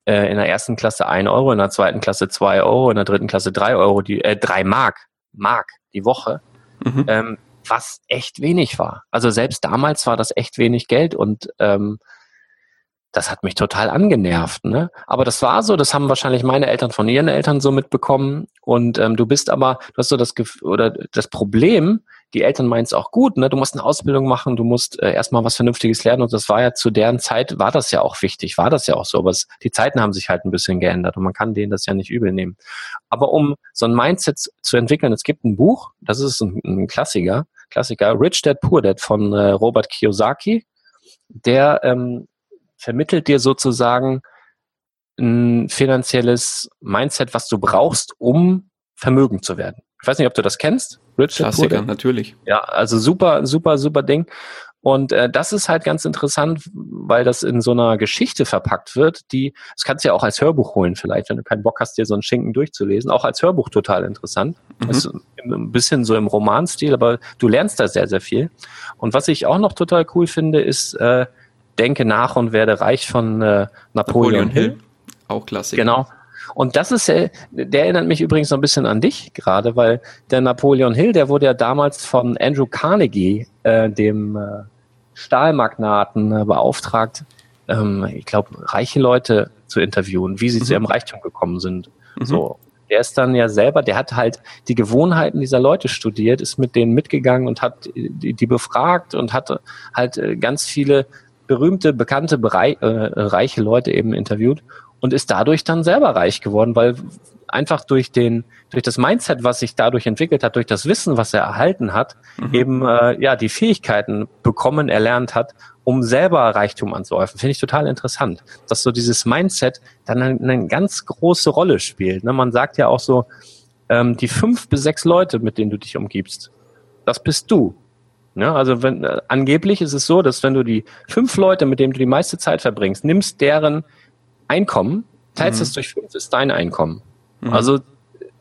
Speaker 2: äh, in der ersten Klasse ein Euro, in der zweiten Klasse zwei Euro, in der dritten Klasse drei Euro, die äh, drei Mark, Mark die Woche mhm. ähm, was echt wenig war. Also selbst damals war das echt wenig Geld und ähm, das hat mich total angenervt. Ne? Aber das war so, das haben wahrscheinlich meine Eltern von ihren Eltern so mitbekommen. Und ähm, du bist aber, du hast so das Gefühl, oder das Problem, die Eltern meinen es auch gut, ne? Du musst eine Ausbildung machen, du musst äh, erstmal was Vernünftiges lernen. Und das war ja zu deren Zeit, war das ja auch wichtig, war das ja auch so. Aber es, die Zeiten haben sich halt ein bisschen geändert und man kann denen das ja nicht übel nehmen. Aber um so ein Mindset zu entwickeln, es gibt ein Buch, das ist ein, ein Klassiker, Klassiker, Rich Dad Poor Dad von äh, Robert Kiyosaki. Der ähm, vermittelt dir sozusagen ein finanzielles Mindset, was du brauchst, um vermögend zu werden. Ich weiß nicht, ob du das kennst.
Speaker 1: Richard Klassiker, Purde. natürlich.
Speaker 2: Ja, also super, super, super Ding. Und äh, das ist halt ganz interessant, weil das in so einer Geschichte verpackt wird, die, das kannst du ja auch als Hörbuch holen vielleicht, wenn du keinen Bock hast, dir so einen Schinken durchzulesen. Auch als Hörbuch total interessant. Mhm. Ist ein bisschen so im Romanstil, aber du lernst da sehr, sehr viel. Und was ich auch noch total cool finde, ist äh, Denke nach und werde reich von äh, Napoleon, Napoleon Hill. Hill.
Speaker 1: Auch klassisch.
Speaker 2: Genau. Und das ist, der erinnert mich übrigens so ein bisschen an dich gerade, weil der Napoleon Hill, der wurde ja damals von Andrew Carnegie, äh, dem äh, Stahlmagnaten, äh, beauftragt, ähm, ich glaube, reiche Leute zu interviewen, wie sie mhm. zu ihrem Reichtum gekommen sind. Mhm. So. Der ist dann ja selber, der hat halt die Gewohnheiten dieser Leute studiert, ist mit denen mitgegangen und hat die, die befragt und hat halt äh, ganz viele berühmte, bekannte, Bereich, äh, reiche Leute eben interviewt und ist dadurch dann selber reich geworden, weil einfach durch den, durch das Mindset, was sich dadurch entwickelt hat, durch das Wissen, was er erhalten hat, mhm. eben äh, ja die Fähigkeiten bekommen, erlernt hat, um selber Reichtum anzuhäufen. Finde ich total interessant, dass so dieses Mindset dann eine, eine ganz große Rolle spielt. Ne? Man sagt ja auch so, ähm, die fünf bis sechs Leute, mit denen du dich umgibst, das bist du. Ja, also wenn äh, angeblich ist es so, dass wenn du die fünf Leute, mit denen du die meiste Zeit verbringst, nimmst deren Einkommen, teilst mhm. es durch fünf, ist dein Einkommen. Mhm. Also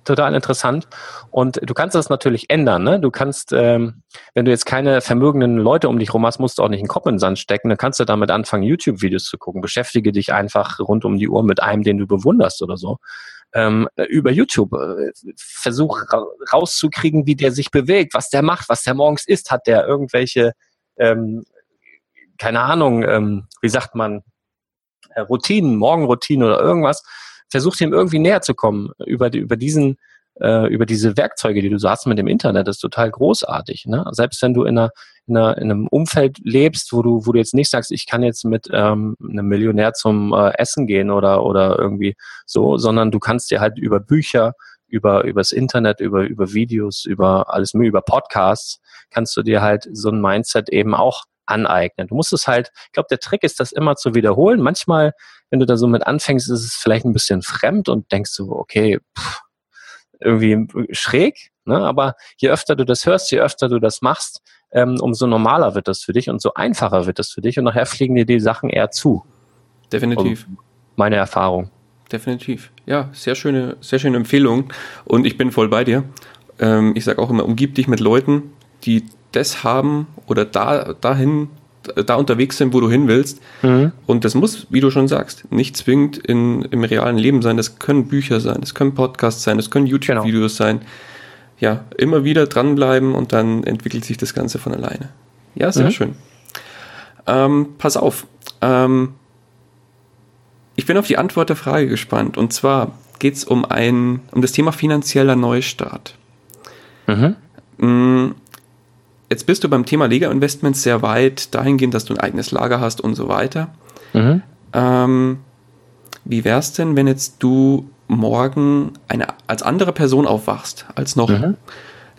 Speaker 2: total interessant. Und du kannst das natürlich ändern. Ne? Du kannst, ähm, wenn du jetzt keine vermögenden Leute um dich herum hast, musst du auch nicht einen Kopf in den Sand stecken. Dann kannst du damit anfangen, YouTube-Videos zu gucken. Beschäftige dich einfach rund um die Uhr mit einem, den du bewunderst oder so ähm, über YouTube. Äh, versuch ra rauszukriegen, wie der sich bewegt, was der macht, was der morgens isst. Hat der irgendwelche, ähm, keine Ahnung, ähm, wie sagt man, Routinen, Morgenroutinen oder irgendwas. Versucht ihm irgendwie näher zu kommen über, die, über diesen äh, über diese Werkzeuge, die du so hast mit dem Internet, ist total großartig. Ne? Selbst wenn du in, einer, in, einer, in einem Umfeld lebst, wo du, wo du jetzt nicht sagst, ich kann jetzt mit ähm, einem Millionär zum äh, Essen gehen oder, oder irgendwie so, sondern du kannst dir halt über Bücher, über übers Internet, über über Videos, über alles über Podcasts, kannst du dir halt so ein Mindset eben auch aneignen. Du musst es halt, ich glaube, der Trick ist, das immer zu wiederholen. Manchmal, wenn du da so mit anfängst, ist es vielleicht ein bisschen fremd und denkst du, okay, pff, irgendwie schräg, ne? aber je öfter du das hörst, je öfter du das machst, ähm, umso normaler wird das für dich und so einfacher wird das für dich und nachher fliegen dir die Sachen eher zu.
Speaker 1: Definitiv.
Speaker 2: Und meine Erfahrung.
Speaker 1: Definitiv. Ja, sehr schöne, sehr schöne Empfehlung und ich bin voll bei dir. Ähm, ich sage auch immer, umgib dich mit Leuten, die das haben oder da, dahin da unterwegs sind, wo du hin willst. Mhm. Und das muss, wie du schon sagst, nicht zwingend in, im realen Leben sein. Das können Bücher sein, das können Podcasts sein, das können YouTube-Videos genau. sein. Ja, immer wieder dranbleiben und dann entwickelt sich das Ganze von alleine. Ja, sehr mhm. schön. Ähm, pass auf. Ähm, ich bin auf die Antwort der Frage gespannt. Und zwar geht es um ein, um das Thema finanzieller Neustart. Mhm. Jetzt bist du beim Thema Lega-Investments sehr weit dahingehend, dass du ein eigenes Lager hast und so weiter. Mhm. Ähm, wie es denn, wenn jetzt du morgen eine, als andere Person aufwachst, als noch mhm.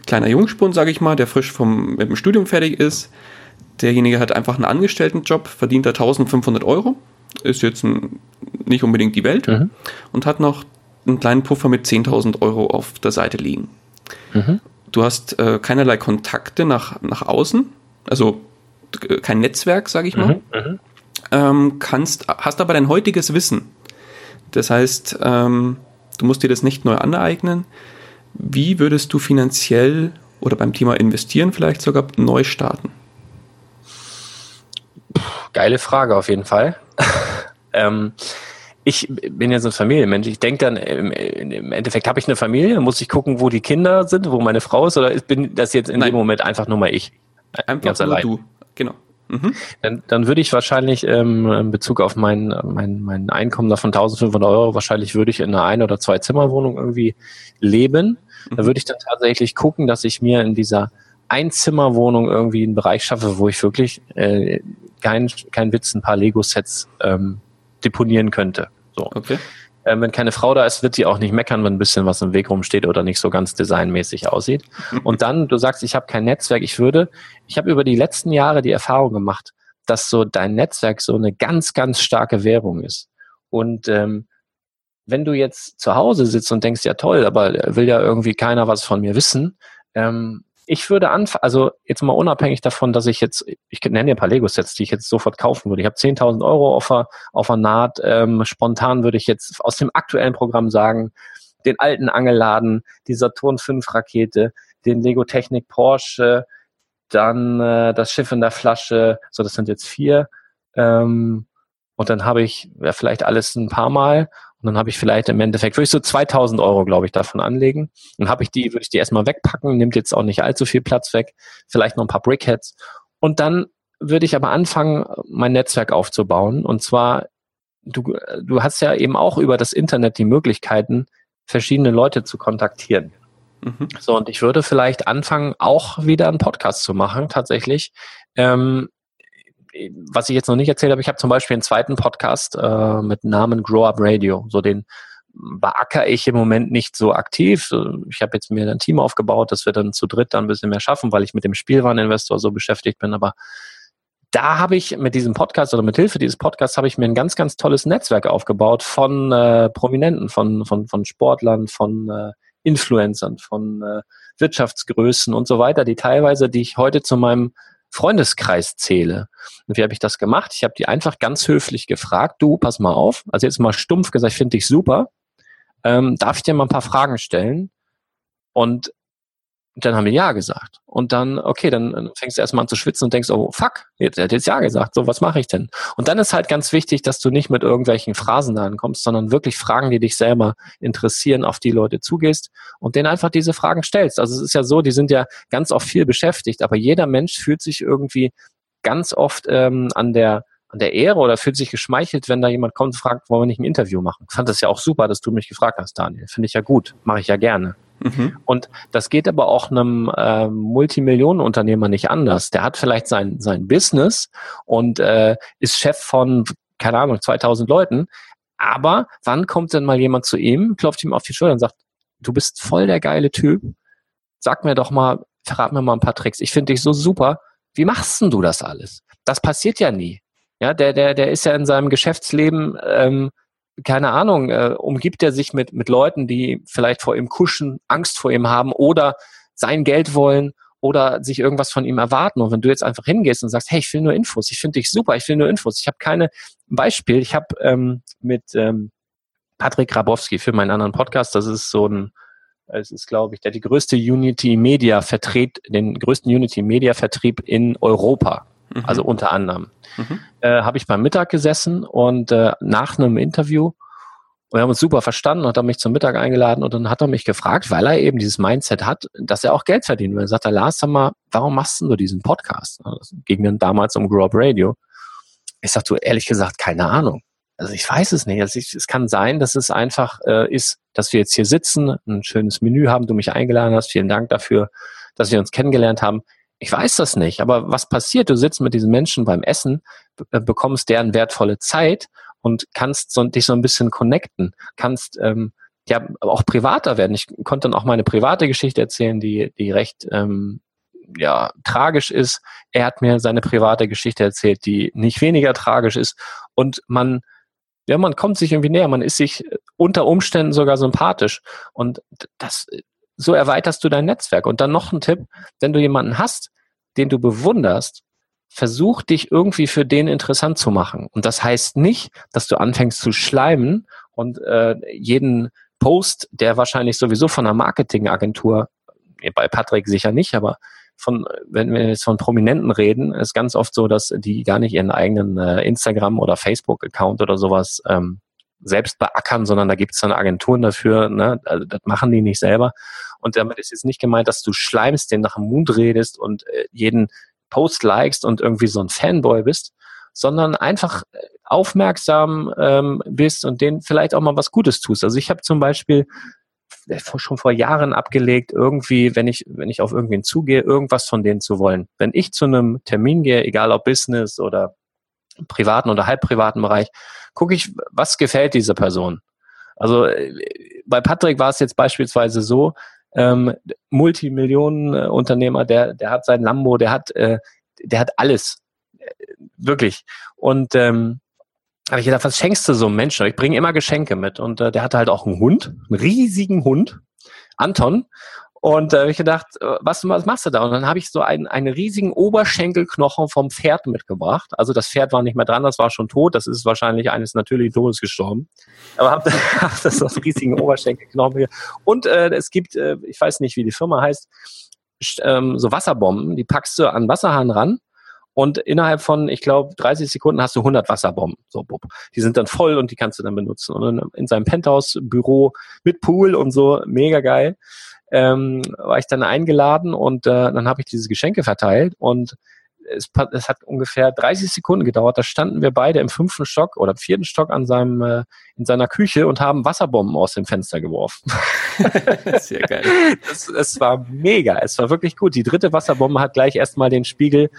Speaker 1: kleiner Jungspund, sage ich mal, der frisch vom, mit dem Studium fertig ist. Derjenige hat einfach einen Angestelltenjob, verdient da 1500 Euro, ist jetzt ein, nicht unbedingt die Welt mhm. und hat noch einen kleinen Puffer mit 10.000 Euro auf der Seite liegen. Mhm. Du hast äh, keinerlei Kontakte nach, nach außen, also äh, kein Netzwerk, sage ich mal. Mhm, mhm, ähm, kannst, hast aber dein heutiges Wissen. Das heißt, ähm, du musst dir das nicht neu aneignen. Wie würdest du finanziell oder beim Thema investieren vielleicht sogar neu starten?
Speaker 2: Geile Frage auf jeden Fall. ähm, ich bin ja so ein Familienmensch. Ich denke dann, im, Endeffekt habe ich eine Familie, muss ich gucken, wo die Kinder sind, wo meine Frau ist, oder bin das jetzt in Nein. dem Moment einfach nur mal ich?
Speaker 1: Einfach Ganz nur allein. du, genau.
Speaker 2: Mhm. Dann, dann würde ich wahrscheinlich ähm, in Bezug auf mein, mein, mein Einkommen davon 1500 Euro, wahrscheinlich würde ich in einer Ein- oder Zwei-Zimmer-Wohnung irgendwie leben. Mhm. Da würde ich dann tatsächlich gucken, dass ich mir in dieser Einzimmerwohnung irgendwie einen Bereich schaffe, wo ich wirklich äh, kein, kein Witz, ein paar Lego-Sets ähm, deponieren könnte. So. Okay. Ähm, wenn keine Frau da ist, wird sie auch nicht meckern, wenn ein bisschen was im Weg rumsteht oder nicht so ganz designmäßig aussieht. Und dann, du sagst, ich habe kein Netzwerk, ich würde, ich habe über die letzten Jahre die Erfahrung gemacht, dass so dein Netzwerk so eine ganz, ganz starke Währung ist. Und ähm, wenn du jetzt zu Hause sitzt und denkst, ja toll, aber will ja irgendwie keiner was von mir wissen, ähm, ich würde anfangen, also jetzt mal unabhängig davon, dass ich jetzt, ich nenne dir ein paar Lego-Sets, die ich jetzt sofort kaufen würde. Ich habe 10.000 Euro auf der, auf der Naht. Ähm, spontan würde ich jetzt aus dem aktuellen Programm sagen, den alten Angelladen, die Saturn 5 Rakete, den Lego Technik Porsche, dann äh, das Schiff in der Flasche, so das sind jetzt vier. Ähm, und dann habe ich ja, vielleicht alles ein paar Mal und dann habe ich vielleicht im Endeffekt, würde ich so 2000 Euro, glaube ich, davon anlegen. Dann habe ich die, würde ich die erstmal wegpacken, nimmt jetzt auch nicht allzu viel Platz weg, vielleicht noch ein paar Brickheads. Und dann würde ich aber anfangen, mein Netzwerk aufzubauen. Und zwar, du, du hast ja eben auch über das Internet die Möglichkeiten, verschiedene Leute zu kontaktieren. Mhm. So, und ich würde vielleicht anfangen, auch wieder einen Podcast zu machen, tatsächlich. Ähm, was ich jetzt noch nicht erzählt habe, ich habe zum Beispiel einen zweiten Podcast äh, mit Namen Grow Up Radio. So den beackere ich im Moment nicht so aktiv. Ich habe jetzt mir ein Team aufgebaut, dass wir dann zu dritt dann ein bisschen mehr schaffen, weil ich mit dem Spielwareninvestor so beschäftigt bin. Aber da habe ich mit diesem Podcast oder mit Hilfe dieses Podcasts habe ich mir ein ganz, ganz tolles Netzwerk aufgebaut von äh, Prominenten, von, von, von Sportlern, von äh, Influencern, von äh, Wirtschaftsgrößen und so weiter, die teilweise, die ich heute zu meinem Freundeskreis zähle. Und wie habe ich das gemacht? Ich habe die einfach ganz höflich gefragt, du, pass mal auf, also jetzt mal stumpf gesagt, ich finde dich super, ähm, darf ich dir mal ein paar Fragen stellen? Und dann haben wir Ja gesagt. Und dann, okay, dann fängst du erstmal an zu schwitzen und denkst, oh fuck, jetzt, hat jetzt Ja gesagt, so was mache ich denn? Und dann ist halt ganz wichtig, dass du nicht mit irgendwelchen Phrasen da ankommst, sondern wirklich Fragen, die dich selber interessieren, auf die Leute zugehst und denen einfach diese Fragen stellst. Also es ist ja so, die sind ja ganz oft viel beschäftigt, aber jeder Mensch fühlt sich irgendwie ganz oft ähm, an der an der Ehre oder fühlt sich geschmeichelt, wenn da jemand kommt und fragt, wollen wir nicht ein Interview machen? Ich fand das ja auch super, dass du mich gefragt hast, Daniel. Finde ich ja gut, mache ich ja gerne. Mhm. Und das geht aber auch einem äh, Multimillionenunternehmer nicht anders. Der hat vielleicht sein, sein Business und äh, ist Chef von, keine Ahnung, 2000 Leuten. Aber wann kommt denn mal jemand zu ihm, klopft ihm auf die Schulter und sagt, du bist voll der geile Typ. Sag mir doch mal, verrat mir mal ein paar Tricks. Ich finde dich so super. Wie machst denn du das alles? Das passiert ja nie. Ja, der, der, der ist ja in seinem Geschäftsleben ähm, keine Ahnung, äh, umgibt er sich mit, mit Leuten, die vielleicht vor ihm kuschen, Angst vor ihm haben oder sein Geld wollen oder sich irgendwas von ihm erwarten. Und wenn du jetzt einfach hingehst und sagst, hey, ich will nur Infos, ich finde dich super, ich will nur Infos. Ich habe keine Beispiel. Ich habe ähm, mit ähm, Patrick Grabowski für meinen anderen Podcast, das ist so ein, es ist, glaube ich, der die größte Unity Media vertritt, den größten Unity Media Vertrieb in Europa. Mhm. Also unter anderem. Mhm. Äh, habe ich beim Mittag gesessen und äh, nach einem Interview und wir haben uns super verstanden, hat er mich zum Mittag eingeladen und dann hat er mich gefragt, weil er eben dieses Mindset hat, dass er auch Geld verdienen will. Er sagt, Lars, sag mal, warum machst du diesen Podcast? Das ging dann damals um Grow Up Radio. Ich sagte, ehrlich gesagt, keine Ahnung. Also ich weiß es nicht. Also ich, es kann sein, dass es einfach äh, ist, dass wir jetzt hier sitzen, ein schönes Menü haben, du mich eingeladen hast. Vielen Dank dafür, dass wir uns kennengelernt haben. Ich weiß das nicht, aber was passiert? Du sitzt mit diesen Menschen beim Essen, äh, bekommst deren wertvolle Zeit und kannst so, dich so ein bisschen connecten, kannst ähm, ja auch privater werden. Ich konnte dann auch meine private Geschichte erzählen, die, die recht ähm, ja, tragisch ist. Er hat mir seine private Geschichte erzählt, die nicht weniger tragisch ist. Und man, ja, man kommt sich irgendwie näher, man ist sich unter Umständen sogar sympathisch. Und das, so erweiterst du dein Netzwerk. Und dann noch ein Tipp, wenn du jemanden hast, den du bewunderst, versuch dich irgendwie für den interessant zu machen. Und das heißt nicht, dass du anfängst zu schleimen und äh, jeden Post, der wahrscheinlich sowieso von einer Marketingagentur, bei Patrick sicher nicht, aber von, wenn wir jetzt von Prominenten reden, ist ganz oft so, dass die gar nicht ihren eigenen äh, Instagram- oder Facebook-Account oder sowas ähm, selbst beackern, sondern da gibt es dann Agenturen dafür, ne? also das machen die nicht selber. Und damit ist jetzt nicht gemeint, dass du schleimst, den nach dem Mund redest und äh, jeden Post likest und irgendwie so ein Fanboy bist, sondern einfach äh, aufmerksam ähm, bist und denen vielleicht auch mal was Gutes tust. Also ich habe zum Beispiel äh, schon vor Jahren abgelegt, irgendwie, wenn ich, wenn ich auf irgendwen zugehe, irgendwas von denen zu wollen. Wenn ich zu einem Termin gehe, egal ob Business oder privaten oder halbprivaten Bereich, gucke ich, was gefällt dieser Person. Also äh, bei Patrick war es jetzt beispielsweise so, ähm, Multimillionenunternehmer, der, der hat sein Lambo, der hat, äh, der hat alles. Äh, wirklich. Und ähm, habe ich gedacht, was schenkst du so einem Menschen? Ich bringe immer Geschenke mit. Und äh, der hatte halt auch einen Hund, einen riesigen Hund, Anton. Und da äh, habe ich gedacht, äh, was, was machst du da? Und dann habe ich so einen, einen riesigen Oberschenkelknochen vom Pferd mitgebracht. Also das Pferd war nicht mehr dran, das war schon tot. Das ist wahrscheinlich eines natürlichen Todes gestorben. Aber habe hab das auf riesigen Oberschenkelknochen. Und äh, es gibt, äh, ich weiß nicht, wie die Firma heißt, ähm, so Wasserbomben, die packst du an Wasserhahn ran und innerhalb von, ich glaube, 30 Sekunden hast du 100 Wasserbomben. So, bup. Die sind dann voll und die kannst du dann benutzen. Und in seinem Penthouse-Büro mit Pool und so, mega geil ähm, war ich dann eingeladen und äh, dann habe ich diese Geschenke verteilt und es, es, hat ungefähr 30 Sekunden gedauert. Da standen wir beide im fünften Stock oder vierten Stock an seinem, äh, in seiner Küche und haben Wasserbomben aus dem Fenster geworfen. Sehr geil. Es, es war mega. Es war wirklich gut. Die dritte Wasserbombe hat gleich erstmal den Spiegel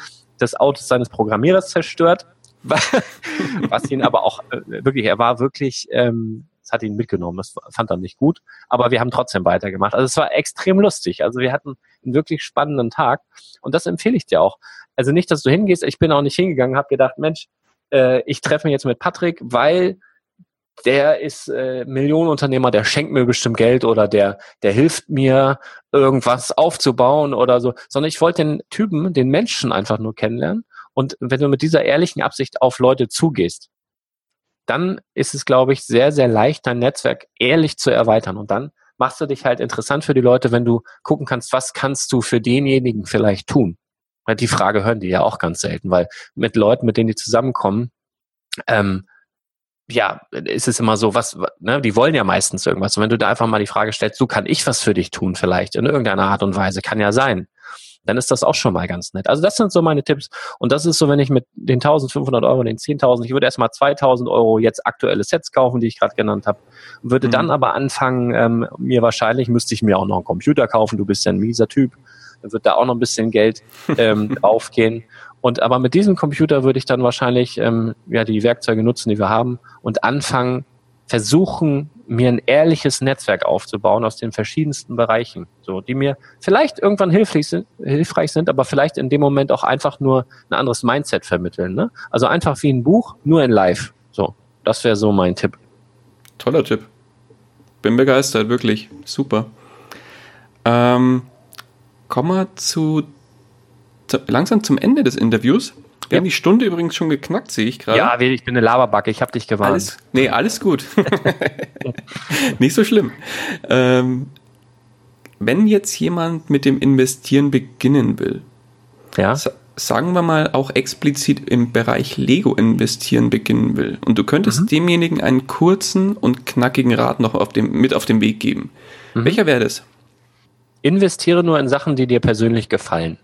Speaker 2: des Autos seines Programmierers zerstört. Was ihn aber auch äh, wirklich, er war wirklich ähm, Das hat ihn mitgenommen. Das fand er nicht gut. Aber wir haben trotzdem weitergemacht. Also es war extrem lustig. Also wir hatten einen wirklich spannenden Tag. Und das empfehle ich dir auch. Also nicht, dass du hingehst. Ich bin auch nicht hingegangen, habe gedacht, Mensch, äh, ich treffe mich jetzt mit Patrick, weil der ist äh, Millionenunternehmer, der schenkt mir bestimmt Geld oder der, der hilft mir, irgendwas aufzubauen oder so, sondern ich wollte den Typen, den Menschen einfach nur kennenlernen. Und wenn du mit dieser ehrlichen Absicht auf Leute zugehst, dann ist es, glaube ich, sehr, sehr leicht, dein Netzwerk ehrlich zu erweitern. Und dann machst du dich halt interessant für die Leute, wenn du gucken kannst, was kannst du für denjenigen vielleicht tun. Die Frage hören die ja auch ganz selten, weil mit Leuten, mit denen die zusammenkommen, ähm, ja, ist es immer so, was, ne, die wollen ja meistens irgendwas. Und wenn du da einfach mal die Frage stellst, so kann ich was für dich tun vielleicht, in irgendeiner Art und Weise, kann ja sein, dann ist das auch schon mal ganz nett. Also das sind so meine Tipps. Und das ist so, wenn ich mit den 1500 Euro, den 10.000, ich würde erstmal 2000 Euro jetzt aktuelle Sets kaufen, die ich gerade genannt habe, würde mhm. dann aber anfangen, ähm, mir wahrscheinlich, müsste ich mir auch noch einen Computer kaufen, du bist ja ein mieser Typ, dann wird da auch noch ein bisschen Geld ähm, draufgehen. Und aber mit diesem Computer würde ich dann wahrscheinlich ähm, ja die Werkzeuge nutzen, die wir haben, und anfangen, versuchen, mir ein ehrliches Netzwerk aufzubauen aus den verschiedensten Bereichen, so die mir vielleicht irgendwann hilfreich sind, hilfreich sind, aber vielleicht in dem Moment auch einfach nur ein anderes Mindset vermitteln. Ne? Also einfach wie ein Buch, nur in Live. So, das wäre so mein Tipp.
Speaker 1: Toller Tipp. Bin begeistert, wirklich super. Ähm, kommen wir zu langsam zum Ende des Interviews. Wir ja. haben die Stunde übrigens schon geknackt, sehe ich gerade.
Speaker 2: Ja, ich bin eine Laberbacke, ich habe dich gewarnt.
Speaker 1: Alles, nee, alles gut. Nicht so schlimm. Ähm, wenn jetzt jemand mit dem Investieren beginnen will, ja. sagen wir mal auch explizit im Bereich Lego investieren beginnen will und du könntest mhm. demjenigen einen kurzen und knackigen Rat noch auf dem, mit auf den Weg geben. Mhm. Welcher wäre das?
Speaker 2: Investiere nur in Sachen, die dir persönlich gefallen.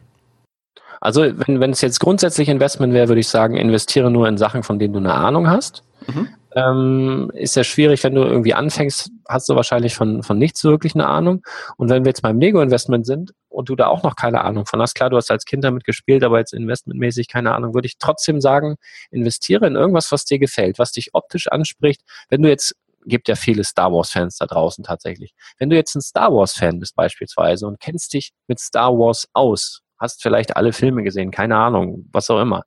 Speaker 2: Also wenn, wenn es jetzt grundsätzlich Investment wäre, würde ich sagen, investiere nur in Sachen, von denen du eine Ahnung hast. Mhm. Ähm, ist ja schwierig, wenn du irgendwie anfängst, hast du wahrscheinlich von, von nichts wirklich eine Ahnung. Und wenn wir jetzt beim Lego-Investment sind und du da auch noch keine Ahnung von hast, klar, du hast als Kind damit gespielt, aber jetzt investmentmäßig keine Ahnung, würde ich trotzdem sagen, investiere in irgendwas, was dir gefällt, was dich optisch anspricht. Wenn du jetzt gibt ja viele Star Wars-Fans da draußen tatsächlich. Wenn du jetzt ein Star Wars-Fan bist beispielsweise und kennst dich mit Star Wars aus, hast vielleicht alle Filme gesehen, keine Ahnung, was auch immer,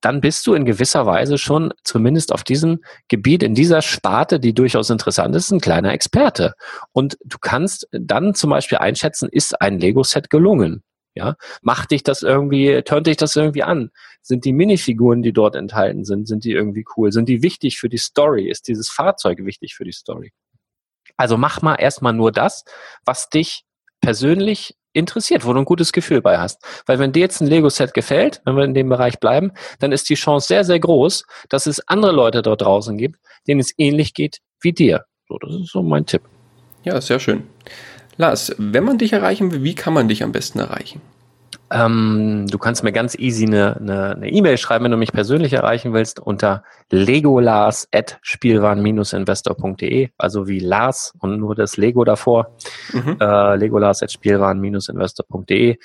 Speaker 2: dann bist du in gewisser Weise schon zumindest auf diesem Gebiet, in dieser Sparte, die durchaus interessant ist, ein kleiner Experte. Und du kannst dann zum Beispiel einschätzen, ist ein Lego-Set gelungen? Ja, macht dich das irgendwie, tönt dich das irgendwie an? Sind die Minifiguren, die dort enthalten sind, sind die irgendwie cool? Sind die wichtig für die Story? Ist dieses Fahrzeug wichtig für die Story? Also mach mal erstmal nur das, was dich persönlich interessiert, wo du ein gutes Gefühl bei hast. Weil wenn dir jetzt ein Lego-Set gefällt, wenn wir in dem Bereich bleiben, dann ist die Chance sehr, sehr groß, dass es andere Leute dort draußen gibt, denen es ähnlich geht wie dir. So, das ist so mein Tipp.
Speaker 1: Ja, sehr schön. Lars, wenn man dich erreichen will, wie kann man dich am besten erreichen?
Speaker 2: Ähm, du kannst mir ganz easy eine E-Mail e schreiben, wenn du mich persönlich erreichen willst, unter legolas.spielwaren-investor.de, also wie Lars und nur das Lego davor, mhm. äh, legolas.spielwaren-investor.de.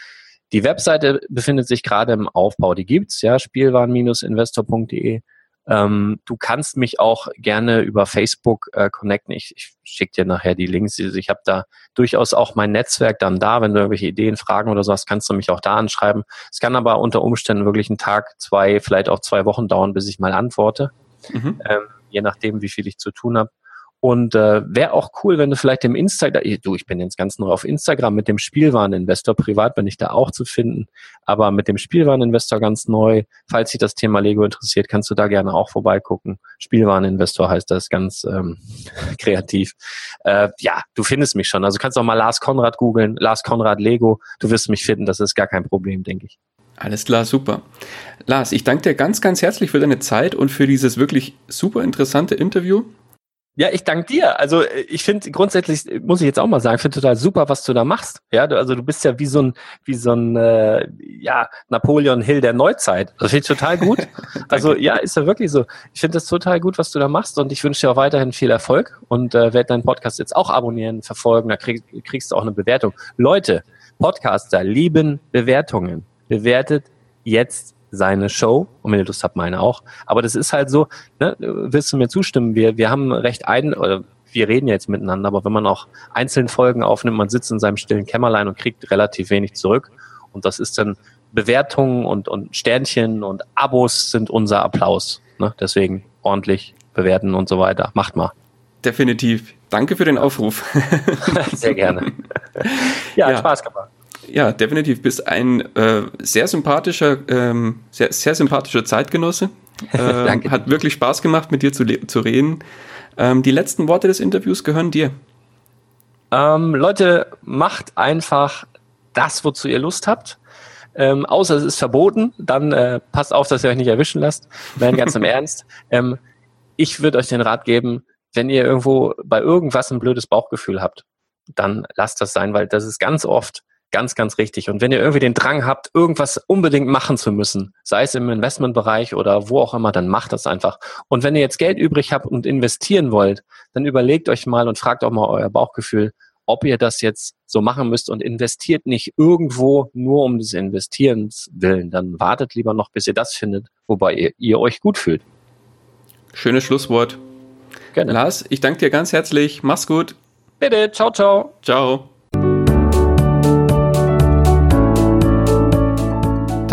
Speaker 2: Die Webseite befindet sich gerade im Aufbau, die gibt's, ja, spielwaren-investor.de. Ähm, du kannst mich auch gerne über Facebook äh, connecten. Ich, ich schicke dir nachher die Links. Also ich habe da durchaus auch mein Netzwerk dann da. Wenn du irgendwelche Ideen, Fragen oder sowas, kannst du mich auch da anschreiben. Es kann aber unter Umständen wirklich einen Tag, zwei, vielleicht auch zwei Wochen dauern, bis ich mal antworte. Mhm. Ähm, je nachdem, wie viel ich zu tun habe. Und äh, wäre auch cool, wenn du vielleicht im Instagram, du, ich bin jetzt ganz neu auf Instagram mit dem Spielwareninvestor, privat bin ich da auch zu finden, aber mit dem Spielwareninvestor ganz neu. Falls dich das Thema Lego interessiert, kannst du da gerne auch vorbeigucken. Spielwareninvestor heißt das ganz ähm, kreativ. Äh, ja, du findest mich schon. Also kannst auch mal Lars Konrad googeln, Lars Konrad Lego. Du wirst mich finden, das ist gar kein Problem, denke ich.
Speaker 1: Alles klar, super. Lars, ich danke dir ganz, ganz herzlich für deine Zeit und für dieses wirklich super interessante Interview.
Speaker 2: Ja, ich danke dir. Also äh, ich finde grundsätzlich, äh, muss ich jetzt auch mal sagen, finde total super, was du da machst. Ja, du, also du bist ja wie so ein, wie so ein äh, ja, Napoleon Hill der Neuzeit. Das finde ich total gut. also ja, ist ja wirklich so. Ich finde das total gut, was du da machst und ich wünsche dir auch weiterhin viel Erfolg und äh, werde deinen Podcast jetzt auch abonnieren, verfolgen. Da krieg, kriegst du auch eine Bewertung. Leute, Podcaster lieben Bewertungen. Bewertet jetzt seine Show und wenn ihr Lust habt, meine auch. Aber das ist halt so, ne, willst du mir zustimmen? Wir, wir haben recht ein, oder wir reden jetzt miteinander, aber wenn man auch einzelne Folgen aufnimmt, man sitzt in seinem stillen Kämmerlein und kriegt relativ wenig zurück. Und das ist dann Bewertungen und, und Sternchen und Abos sind unser Applaus. Ne? Deswegen ordentlich bewerten und so weiter. Macht mal.
Speaker 1: Definitiv. Danke für den Aufruf.
Speaker 2: Sehr gerne. Ja, ja. Spaß gemacht.
Speaker 1: Ja, definitiv. Bist ein äh, sehr sympathischer, ähm, sehr, sehr sympathischer Zeitgenosse. Äh, Danke. Hat wirklich Spaß gemacht, mit dir zu, zu reden. Ähm, die letzten Worte des Interviews gehören dir.
Speaker 2: Ähm, Leute, macht einfach das, wozu ihr Lust habt. Ähm, außer es ist verboten, dann äh, passt auf, dass ihr euch nicht erwischen lasst. Nein, ganz im Ernst. Ähm, ich würde euch den Rat geben, wenn ihr irgendwo bei irgendwas ein blödes Bauchgefühl habt, dann lasst das sein, weil das ist ganz oft ganz, ganz richtig. Und wenn ihr irgendwie den Drang habt, irgendwas unbedingt machen zu müssen, sei es im Investmentbereich oder wo auch immer, dann macht das einfach. Und wenn ihr jetzt Geld übrig habt und investieren wollt, dann überlegt euch mal und fragt auch mal euer Bauchgefühl, ob ihr das jetzt so machen müsst und investiert nicht irgendwo nur um des Investierens willen. Dann wartet lieber noch, bis ihr das findet, wobei ihr, ihr euch gut fühlt.
Speaker 1: Schönes Schlusswort. Gerne. Lars, ich danke dir ganz herzlich. Mach's gut.
Speaker 2: Bitte. Ciao, ciao.
Speaker 1: Ciao.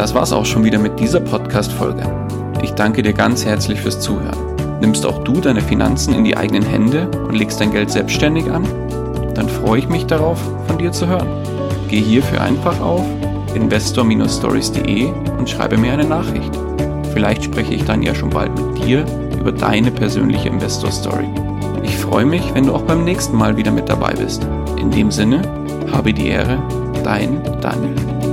Speaker 1: Das war's auch schon wieder mit dieser Podcast-Folge. Ich danke dir ganz herzlich fürs Zuhören. Nimmst auch du deine Finanzen in die eigenen Hände und legst dein Geld selbstständig an? dann freue ich mich darauf, von dir zu hören. Geh hierfür einfach auf investor-stories.de und schreibe mir eine Nachricht. Vielleicht spreche ich dann ja schon bald mit dir über deine persönliche Investor Story. Ich freue mich, wenn du auch beim nächsten Mal wieder mit dabei bist. In dem Sinne, habe die Ehre, dein Daniel.